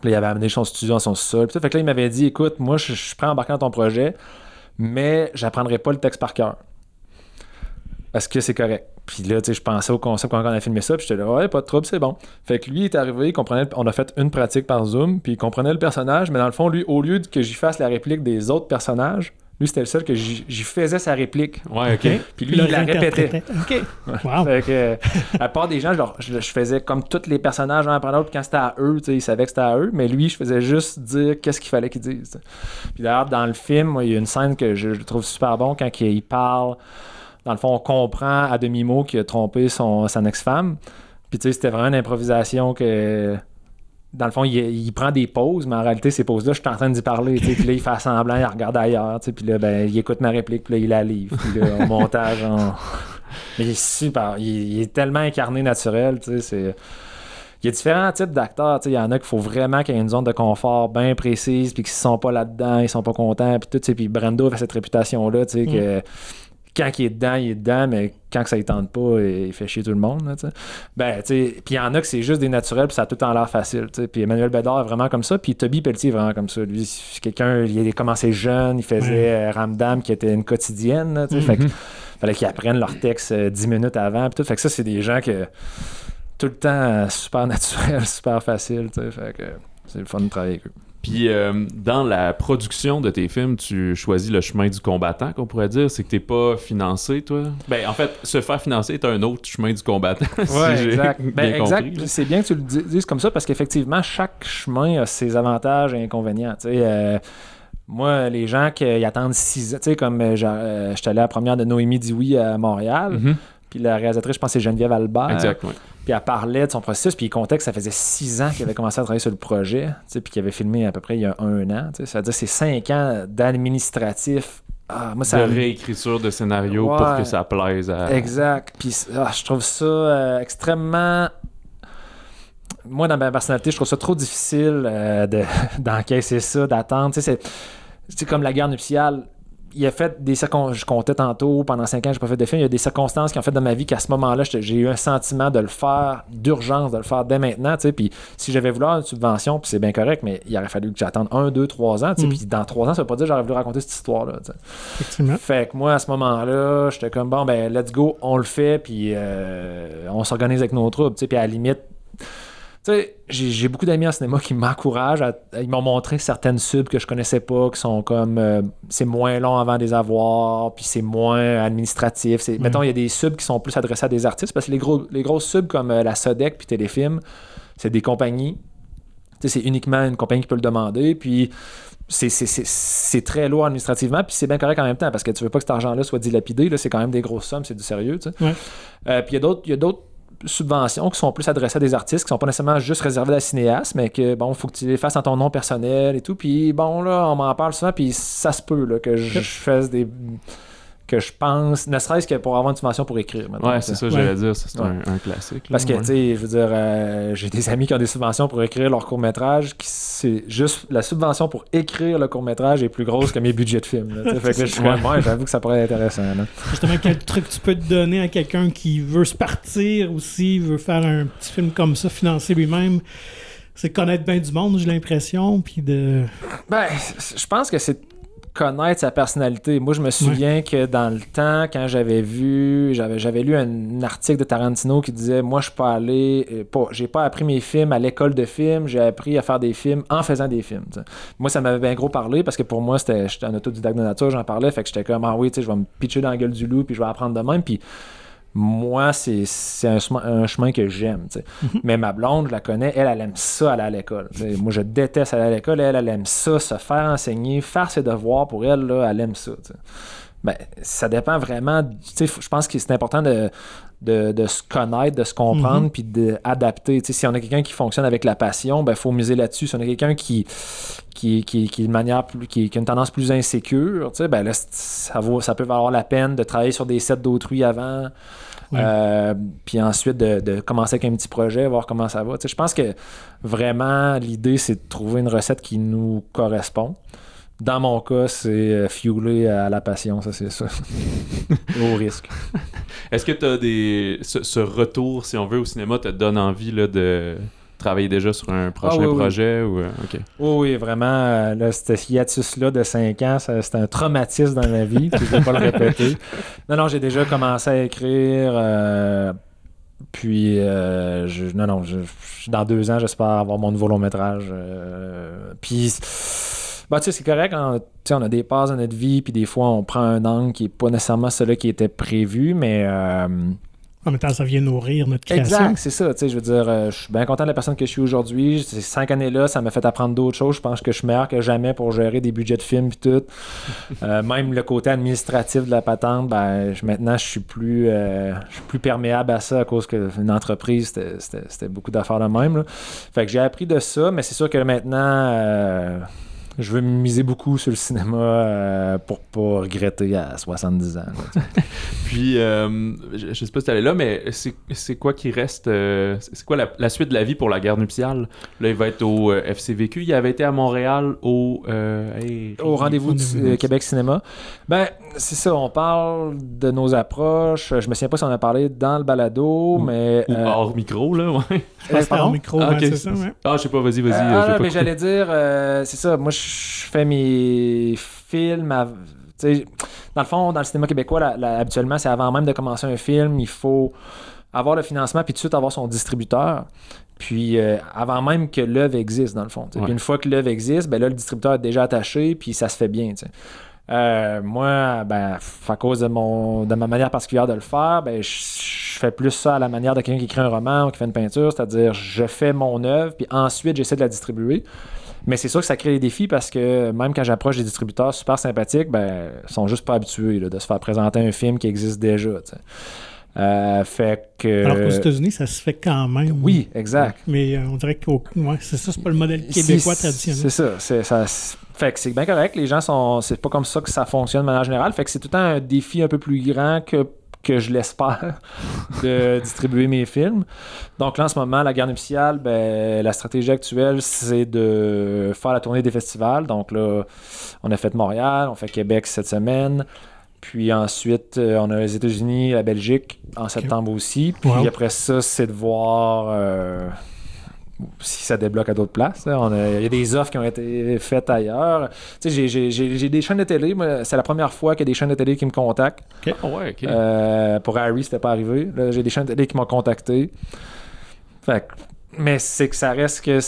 Puis là, il avait amené son studio dans son sol. Puis fait que là, il m'avait dit, écoute, moi, je, je suis prêt à embarquer dans ton projet, mais j'apprendrai pas le texte par cœur. Est-ce que c'est correct? Puis là, tu sais, je pensais au concept quand on a filmé ça, puis j'étais là, ouais, pas de trouble, c'est bon. Fait que lui, il est arrivé, il comprenait, on a fait une pratique par Zoom, puis il comprenait le personnage, mais dans le fond, lui, au lieu que j'y fasse la réplique des autres personnages, lui, c'était le seul que j'y faisais sa réplique. Ouais, ok. Puis lui, il la répétait. OK. Wow. Fait que, euh, à part des gens, je, leur- je- je faisais comme tous les personnages un après l'autre, quand c'était à eux, tu sais, ils savaient que c'était à eux, mais lui, je faisais juste dire qu'est-ce qu'il fallait qu'ils disent. Puis d'ailleurs, dans le film, moi, il y a une scène que je, je trouve super bon quand il il parle. Dans le fond, on comprend à demi-mot qu'il a trompé son, son ex-femme. Puis tu sais, c'était vraiment une improvisation que. Dans le fond, il, il prend des pauses, mais en réalité, ces pauses-là, je suis en train d'y parler. Puis là, il fait semblant, il regarde ailleurs. Puis là, ben, il écoute ma réplique, puis là, il la livre. Puis là, au montage, on- mais il est super. Il, il est tellement incarné naturel, tu sais. C'est... Il y a différents types d'acteurs, tu sais. Il y en a qu'il faut vraiment qu'il y ait une zone de confort bien précise, puis qu'ils sont pas là-dedans, ils sont pas contents, puis tout. Puis Brando fait cette réputation-là, tu sais, que quand il est dedans, il est dedans, mais quand ça ne tente pas, il fait chier tout le monde, là. Ben. Puis il y en a que c'est juste des naturels, puis ça a tout en l'air facile. Puis Emmanuel Bédard est vraiment comme ça, puis Toby Pelletier est vraiment comme ça. Lui, quelqu'un, il a commencé jeune, il faisait euh, Ramdam, qui était une quotidienne, là. Fait que fallait qu'ils apprennent leur texte euh, 10 minutes avant. Puis tout. Fait que ça, c'est des gens que tout le temps euh, super naturel, super facile. Fait que c'est le fun de travailler avec eux. Puis euh, dans la production de tes films, tu choisis le chemin du combattant, qu'on pourrait dire? C'est que t'es pas financé, toi? Ben, en fait, se faire financer est un autre chemin du combattant. si j'ai exact. Ben, exact. C'est bien que tu le dis- dises comme ça parce qu'effectivement, chaque chemin a ses avantages et inconvénients. Tu sais, euh, moi, les gens qui attendent 6 ans, tu sais, comme euh, euh, j'étais allé à la première de Noémie Dioui à Montréal, Mhm. puis la réalisatrice, je pense c'est Geneviève Albert. Exact, ouais. Puis elle parlait de son processus, puis il comptait que ça faisait six ans qu'il avait commencé à travailler sur le projet, puis qu'il avait filmé à peu près il y a un an. tu sais. Ça veut dire que c'est cinq ans d'administratif. Ah, moi, ça de réécriture de scénario pour que ça plaise à. Exact. Puis ah, je trouve ça euh, extrêmement. Moi, dans ma personnalité, je trouve ça trop difficile euh, de- d'encaisser ça, d'attendre. Tu sais, c'est- c'est comme la guerre nuptiale. Il a fait des circonstances, je comptais tantôt, pendant cinq ans, j'ai pas fait de film. Il y a des circonstances qui ont fait dans ma vie qu'à ce moment-là, j'ai eu un sentiment de le faire, d'urgence, de le faire dès maintenant. tu sais. Puis si j'avais voulu avoir une subvention, puis c'est bien correct, mais il aurait fallu que j'attende un, deux, trois ans. tu sais. Mm. Puis dans trois ans, ça veut pas dire que j'aurais voulu raconter cette histoire-là. tu sais. Effectivement. Fait que moi, à ce moment-là, j'étais comme, bon, ben, let's go, on le fait, puis euh, on s'organise avec nos troupes, tu sais, puis à la limite, tu sais, j'ai beaucoup d'amis en cinéma qui m'encouragent, à- ils m'ont montré certaines subs que je connaissais pas, qui sont comme, euh, c'est moins long avant des avoirs, puis c'est moins administratif. C'est- Mettons, il y a des subs qui sont plus adressés à des artistes, parce que les, gros, les grosses subs comme euh, la Sodec puis Téléfilm, c'est des compagnies tu sais, c'est uniquement une compagnie qui peut le demander. Puis c'est- très lourd administrativement. Puis c'est bien correct en même temps parce que tu veux pas que cet argent-là soit dilapidé. Là, c'est quand même des grosses sommes, c'est du sérieux. tu sais. Ouais. Euh, puis il y a d'autres- subventions qui sont plus adressées à des artistes qui sont pas nécessairement juste réservées à la cinéaste mais que bon faut que tu les fasses en ton nom personnel et tout. Puis bon là on m'en parle souvent puis ça se peut là, que je, je fasse des que je pense ne serait-ce que pour avoir une subvention pour écrire Ouais, c'est ça, j'allais dire. ça, C'est Ouais. un, un classique. là, Parce que, ouais. tu sais, je veux dire, euh, j'ai des amis qui ont des subventions pour écrire leur court-métrage, qui c'est juste la subvention pour écrire le court-métrage est plus grosse que mes budgets de film. là, fait que là, je ouais, j'avoue que ça pourrait être intéressant. là. Justement, quel truc tu peux te donner à quelqu'un qui veut se partir aussi, veut faire un petit film comme ça, financer lui-même? C'est connaître bien du monde, j'ai l'impression, puis de... Ben, je pense que c'est connaître sa personnalité. Moi, je me souviens que dans le temps, quand j'avais vu, j'avais, j'avais lu un article de Tarantino qui disait Moi, je suis pas allé, euh, pas, j'ai pas appris mes films à l'école de film, j'ai appris à faire des films en faisant des films. Moi, ça m'avait bien gros parlé parce que pour moi, c'était, j'étais un autodidacte de nature, j'en parlais, fait que j'étais comme Ah oui, tu sais, je vais me pitcher dans la gueule du loup, puis je vais apprendre de même. Puis moi, c'est, un, chemin, un chemin que j'aime. sais. Mais ma blonde, je la connais, elle, elle aime ça aller à l'école. Moi, je déteste aller à l'école. Elle, elle aime ça, se faire enseigner, faire ses devoirs. Pour elle, là, elle aime ça. Ben, ça dépend vraiment. Je pense que c'est important de, de, de se connaître, de se comprendre, puis d'adapter. Si on a quelqu'un qui fonctionne avec la passion, il ben, faut miser là-dessus. Si on a quelqu'un qui, qui, qui, qui, est de manière plus, qui, qui a une tendance plus insécure, ben là, ça, vaut, ça peut valoir la peine de travailler sur des sets d'autrui avant. Euh, puis ensuite de, de commencer avec un petit projet, voir comment ça va. Je pense que vraiment l'idée c'est de trouver une recette qui nous correspond. Dans mon cas, c'est euh, fueler à la passion, ça c'est ça. Au risque. Est-ce que t'as des. Ce, ce retour, si on veut, au cinéma te donne envie là, de travaillez déjà sur un prochain Ah oui, oui. projet ou euh, ok. Oh oui, vraiment, euh, là, cette hiatus-là de 5 ans, c'était un traumatisme dans ma vie, puis je ne vais pas le répéter. Non, non, j'ai déjà commencé à écrire, euh, puis, euh, je, non, non, je- dans deux ans, j'espère avoir mon nouveau long-métrage. euh, puis, bah, tu sais, c'est correct, hein, tu sais, on a des passes dans notre vie, puis des fois, on prend un angle qui n'est pas nécessairement celui qui était prévu, mais... euh, En même temps, ça vient nourrir notre création. Exact, c'est ça. Tu sais, je veux dire, euh, je suis bien content de la personne que je suis aujourd'hui. Ces cinq années-là, ça m'a fait apprendre d'autres choses. Je pense que je suis meilleur que jamais pour gérer des budgets de films et tout. Euh, même le côté administratif de la patente, ben, je- maintenant, je suis plus, euh, je suis plus perméable à ça à cause que une entreprise, c'était- beaucoup d'affaires de même. là. Fait que j'ai appris de ça, mais c'est sûr que maintenant, je veux miser beaucoup sur le cinéma euh, pour pas regretter à 70 ans. là. Puis, euh, je, je sais pas si t'allais là, mais c'est quoi qui reste euh, C'est quoi la, la suite de la vie pour la guerre nuptiale? Là, il va être au euh, FCVQ. Il avait été à Montréal au. hey, au rendez-vous du Québec Cinéma. Ben, c'est ça, on parle de nos approches. Je me souviens pas si on a parlé dans le balado, Ou- mais. Ou euh, hors micro, là, ouais. Je pense euh, en micro, Ah, c'est ça, ouais. Ah, je sais pas, vas-y, vas-y. Ah, mais j'allais dire, euh, c'est ça, moi je fais mes films. à- tu sais, dans le fond, dans le cinéma québécois, la- la- habituellement, c'est avant même de commencer un film, il faut avoir le financement puis tout de suite avoir son distributeur. Puis euh, avant même que l'œuvre existe, dans le fond. Ouais. Puis une fois que l'œuvre existe, ben là, le distributeur est déjà attaché, puis ça se fait bien. tu sais. Euh, moi, ben, à cause de, mon, de ma manière particulière de le faire, ben, je, je fais plus ça à la manière de quelqu'un qui écrit un roman ou qui fait une peinture, c'est-à-dire je fais mon œuvre, puis ensuite j'essaie de la distribuer. Mais c'est sûr que ça crée des défis parce que même quand j'approche des distributeurs super sympathiques, ben, ils sont juste pas habitués là, de se faire présenter un film qui existe déjà. Euh, fait que. Alors qu'aux États-Unis, ça se fait quand même. Oui, exact. Mais euh, on dirait que ouais, c'est ça, c'est pas le modèle québécois traditionnel. C'est ça. C'est, ça fait que c'est bien correct. Les gens sont. C'est pas comme ça que ça fonctionne de manière générale. Fait que c'est tout le temps un défi un peu plus grand que que je l'espère de distribuer mes films. Donc là, en ce moment, la guerre nuptiale, ben, la stratégie actuelle, c'est de faire la tournée des festivals. Donc là, on a fait Montréal, on fait Québec cette semaine. Puis ensuite, euh, on a les États-Unis, la Belgique en septembre aussi. Puis Wow. après ça, c'est de voir euh, si ça débloque à d'autres places. Il y a des offres qui ont été faites ailleurs. Tu sais, j'ai- j'ai- j'ai j'ai des chaînes de télé. C'est la première fois qu'il y a des chaînes de télé qui me contactent. Ah ouais, ok. Euh, pour Harry, c'était pas arrivé. Là, j'ai des chaînes de télé qui m'ont contacté. Fait que- mais c'est que ça reste que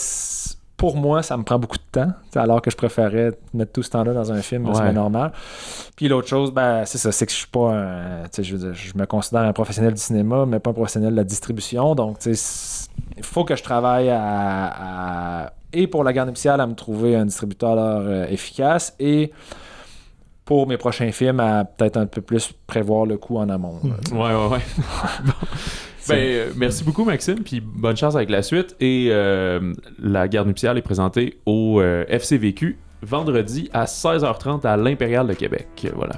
pour moi, ça me prend beaucoup de temps. Alors que je préférais mettre tout ce temps-là dans un film, c'est Ouais. normal. Puis l'autre chose, ben, c'est ça, c'est que je suis pas un. Je, veux dire, je me considère un professionnel du cinéma, mais pas un professionnel de la distribution. Donc, tu sais, il faut que je travaille à, à- et pour la garde nuptiale à me trouver un distributeur euh, efficace et pour mes prochains films à peut-être un peu plus prévoir le coût en amont. là. Ouais, ouais, ouais. Ben, euh, merci beaucoup, Maxime, puis bonne chance avec la suite. Et euh, la guerre nuptiale est présentée au FCVQ vendredi à 16h30 à l'Impérial de Québec. Voilà.